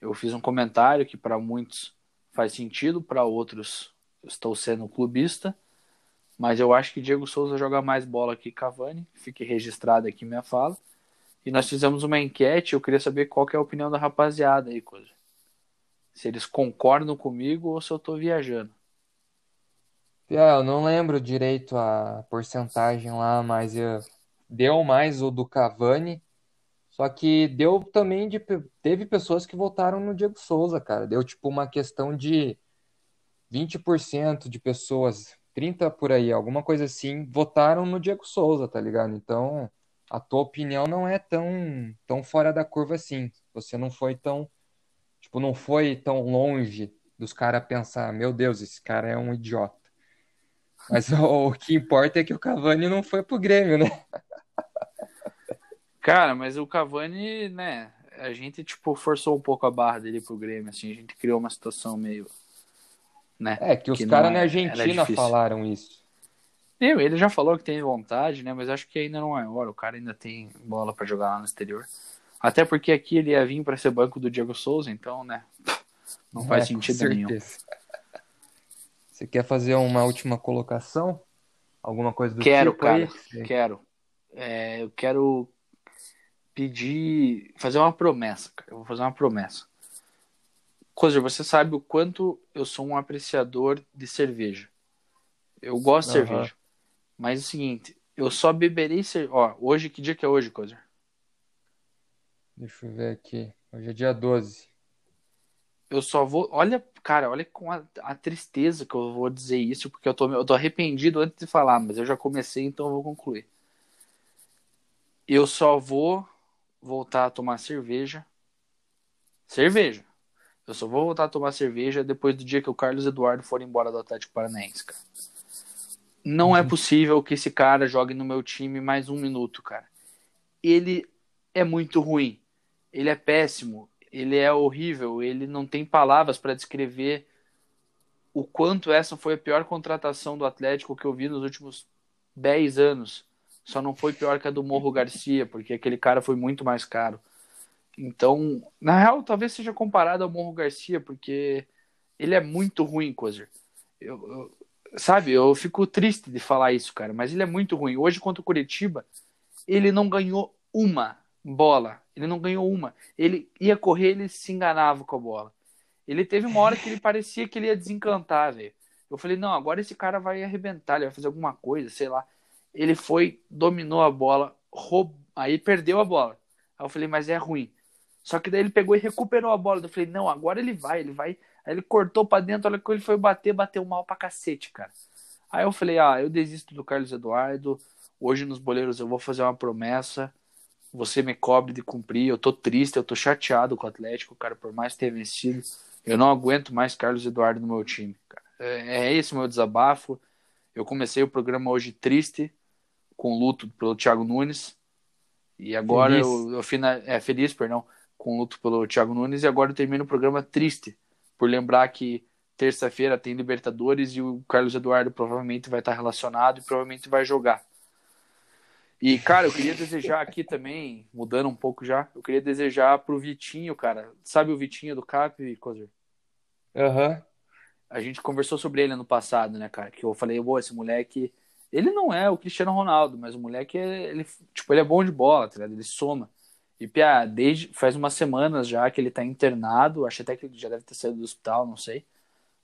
eu fiz um comentário que para muitos faz sentido, para outros estou sendo clubista, mas eu acho que Diego Souza joga mais bola que Cavani, fique registrado aqui minha fala. E nós fizemos uma enquete, eu queria saber qual que é a opinião da rapaziada aí, coisa se eles concordam comigo ou se eu estou viajando. É, eu não lembro direito a porcentagem lá, mas eu... deu mais o do Cavani. Só que deu também de. Teve pessoas que votaram no Diego Souza, cara. Deu tipo uma questão de 20% de pessoas, 30 por aí, alguma coisa assim, votaram no Diego Souza, tá ligado? Então, a tua opinião não é tão, tão fora da curva assim. Você não foi tão Tipo, não foi tão longe dos caras pensar, meu Deus, esse cara é um idiota. Mas o, o que importa é que o Cavani não foi pro Grêmio, né? Cara, mas o Cavani, né, a gente, tipo, forçou um pouco a barra dele pro Grêmio, assim, a gente criou uma situação meio, né? É, que os caras na Argentina falaram isso. Eu, ele já falou que tem vontade, né, mas acho que ainda não é hora, o cara ainda tem bola para jogar lá no exterior. Até porque aqui ele ia vir para ser banco do Diego Souza, então, né? Não faz é, sentido nenhum. Você quer fazer uma última colocação? Alguma coisa do quero, tipo cara, aí? Quero. É, eu quero pedir, fazer uma promessa, cara. Eu vou fazer uma promessa. Coisa, você sabe o quanto eu sou um apreciador de cerveja. Eu gosto de uhum. cerveja. Mas é o seguinte, eu só beberei cerveja. Ó, hoje, que dia que é hoje, Coisa? Deixa eu ver aqui. Hoje é dia 12. Eu só vou. Olha, cara, olha com a, a, tristeza que eu vou dizer isso, porque eu tô, eu tô arrependido antes de falar, mas eu já comecei, então eu vou concluir. Eu só vou voltar a tomar cerveja. Cerveja. Eu só vou voltar a tomar cerveja depois do dia que o Carlos Eduardo for embora do Atlético Paranaense, cara. Não é uhum. é possível que esse cara jogue no meu time mais um minuto, cara. Ele é muito ruim ele é péssimo, ele é horrível, ele não tem palavras para descrever o quanto essa foi a pior contratação do Atlético que eu vi nos últimos 10 anos. Só não foi pior que a do Morro Garcia, porque aquele cara foi muito mais caro. Então, na real, talvez seja comparado ao Morro Garcia, porque ele é muito ruim, Cozer. Eu, eu, sabe, eu fico triste de falar isso, cara, mas ele é muito ruim. Hoje, contra o Curitiba, ele não ganhou uma bola. Ele não ganhou uma. Ele ia correr, ele se enganava com a bola. Ele teve uma hora que ele parecia que ele ia desencantar, velho. Eu falei, não, agora esse cara vai arrebentar, ele vai fazer alguma coisa, sei lá. Ele foi, dominou a bola, roub... aí perdeu a bola. Aí eu falei, mas é ruim. Só que daí ele pegou e recuperou a bola. Eu falei, não, agora ele vai, ele vai. Aí ele cortou para dentro, olha que ele foi bater, bateu mal pra cacete, cara. Aí eu falei, ah, eu desisto do Carlos Eduardo. Hoje nos boleiros eu vou fazer uma promessa você me cobre de cumprir. Eu tô triste, eu tô chateado com o Atlético, cara, por mais ter vencido. Eu não aguento mais Carlos Eduardo no meu time, cara. É, é esse o meu desabafo. Eu comecei o programa hoje triste, com luto pelo Thiago Nunes. E agora feliz. eu, eu final, é feliz, perdão, com luto pelo Thiago Nunes. E agora eu termino o programa triste, por lembrar que terça-feira tem Libertadores e o Carlos Eduardo provavelmente vai estar relacionado e provavelmente vai jogar. E, cara, eu queria desejar aqui também, mudando um pouco já, eu queria desejar pro Vitinho, cara. Sabe o Vitinho do Cap, Cozer? Aham. Uhum. A gente conversou sobre ele ano passado, né, cara? Que eu falei, boa, esse moleque. Ele não é o Cristiano Ronaldo, mas o moleque, é, ele, tipo, ele é bom de bola, tá ligado? Ele soma. E, Pia, desde faz umas semanas já que ele tá internado, acho até que ele já deve ter saído do hospital, não sei.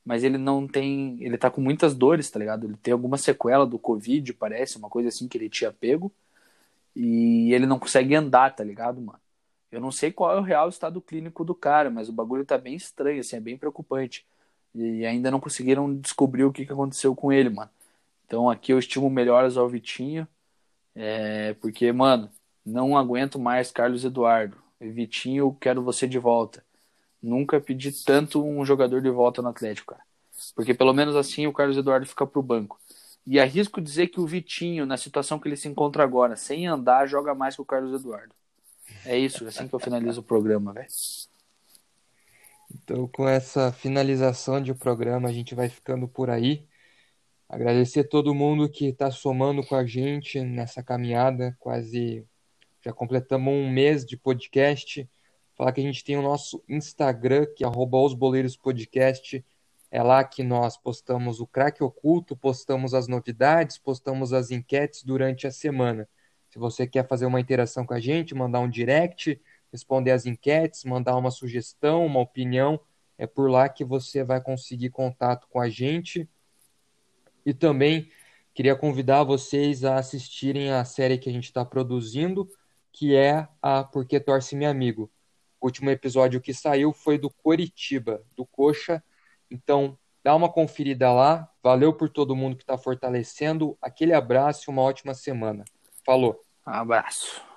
Mas ele não tem. Ele tá com muitas dores, tá ligado? Ele tem alguma sequela do Covid, parece, uma coisa assim que ele tinha pego e ele não consegue andar, tá ligado, mano? Eu não sei qual é o real estado clínico do cara, mas o bagulho tá bem estranho, assim, é bem preocupante. e ainda não conseguiram descobrir o que, que aconteceu com ele, mano. Então aqui eu estimo melhoras ao Vitinho, é, porque, mano, não aguento mais Carlos Eduardo. Vitinho, quero você de volta. Nunca pedi tanto um jogador de volta no Atlético, cara. Porque pelo menos assim o Carlos Eduardo fica pro banco. E arrisco dizer que o Vitinho, na situação que ele se encontra agora, sem andar, joga mais que o Carlos Eduardo. É isso, é assim que eu finalizo o programa, velho. Então, com essa finalização de programa, a gente vai ficando por aí. Agradecer todo mundo que está somando com a gente nessa caminhada, quase já completamos um mês de podcast. Falar que a gente tem o nosso Instagram, que é @osboleirospodcast. É lá que nós postamos o craque oculto, postamos as novidades, postamos as enquetes durante a semana. Se você quer fazer uma interação com a gente, mandar um direct, responder as enquetes, mandar uma sugestão, uma opinião, é por lá que você vai conseguir contato com a gente. E também queria convidar vocês a assistirem a série que a gente está produzindo, que é a Porque Torce Meu Amigo. O último episódio que saiu foi do Coritiba, do Coxa. Então, dá uma conferida lá. Valeu por todo mundo que está fortalecendo. Aquele abraço e uma ótima semana. Falou. Um abraço.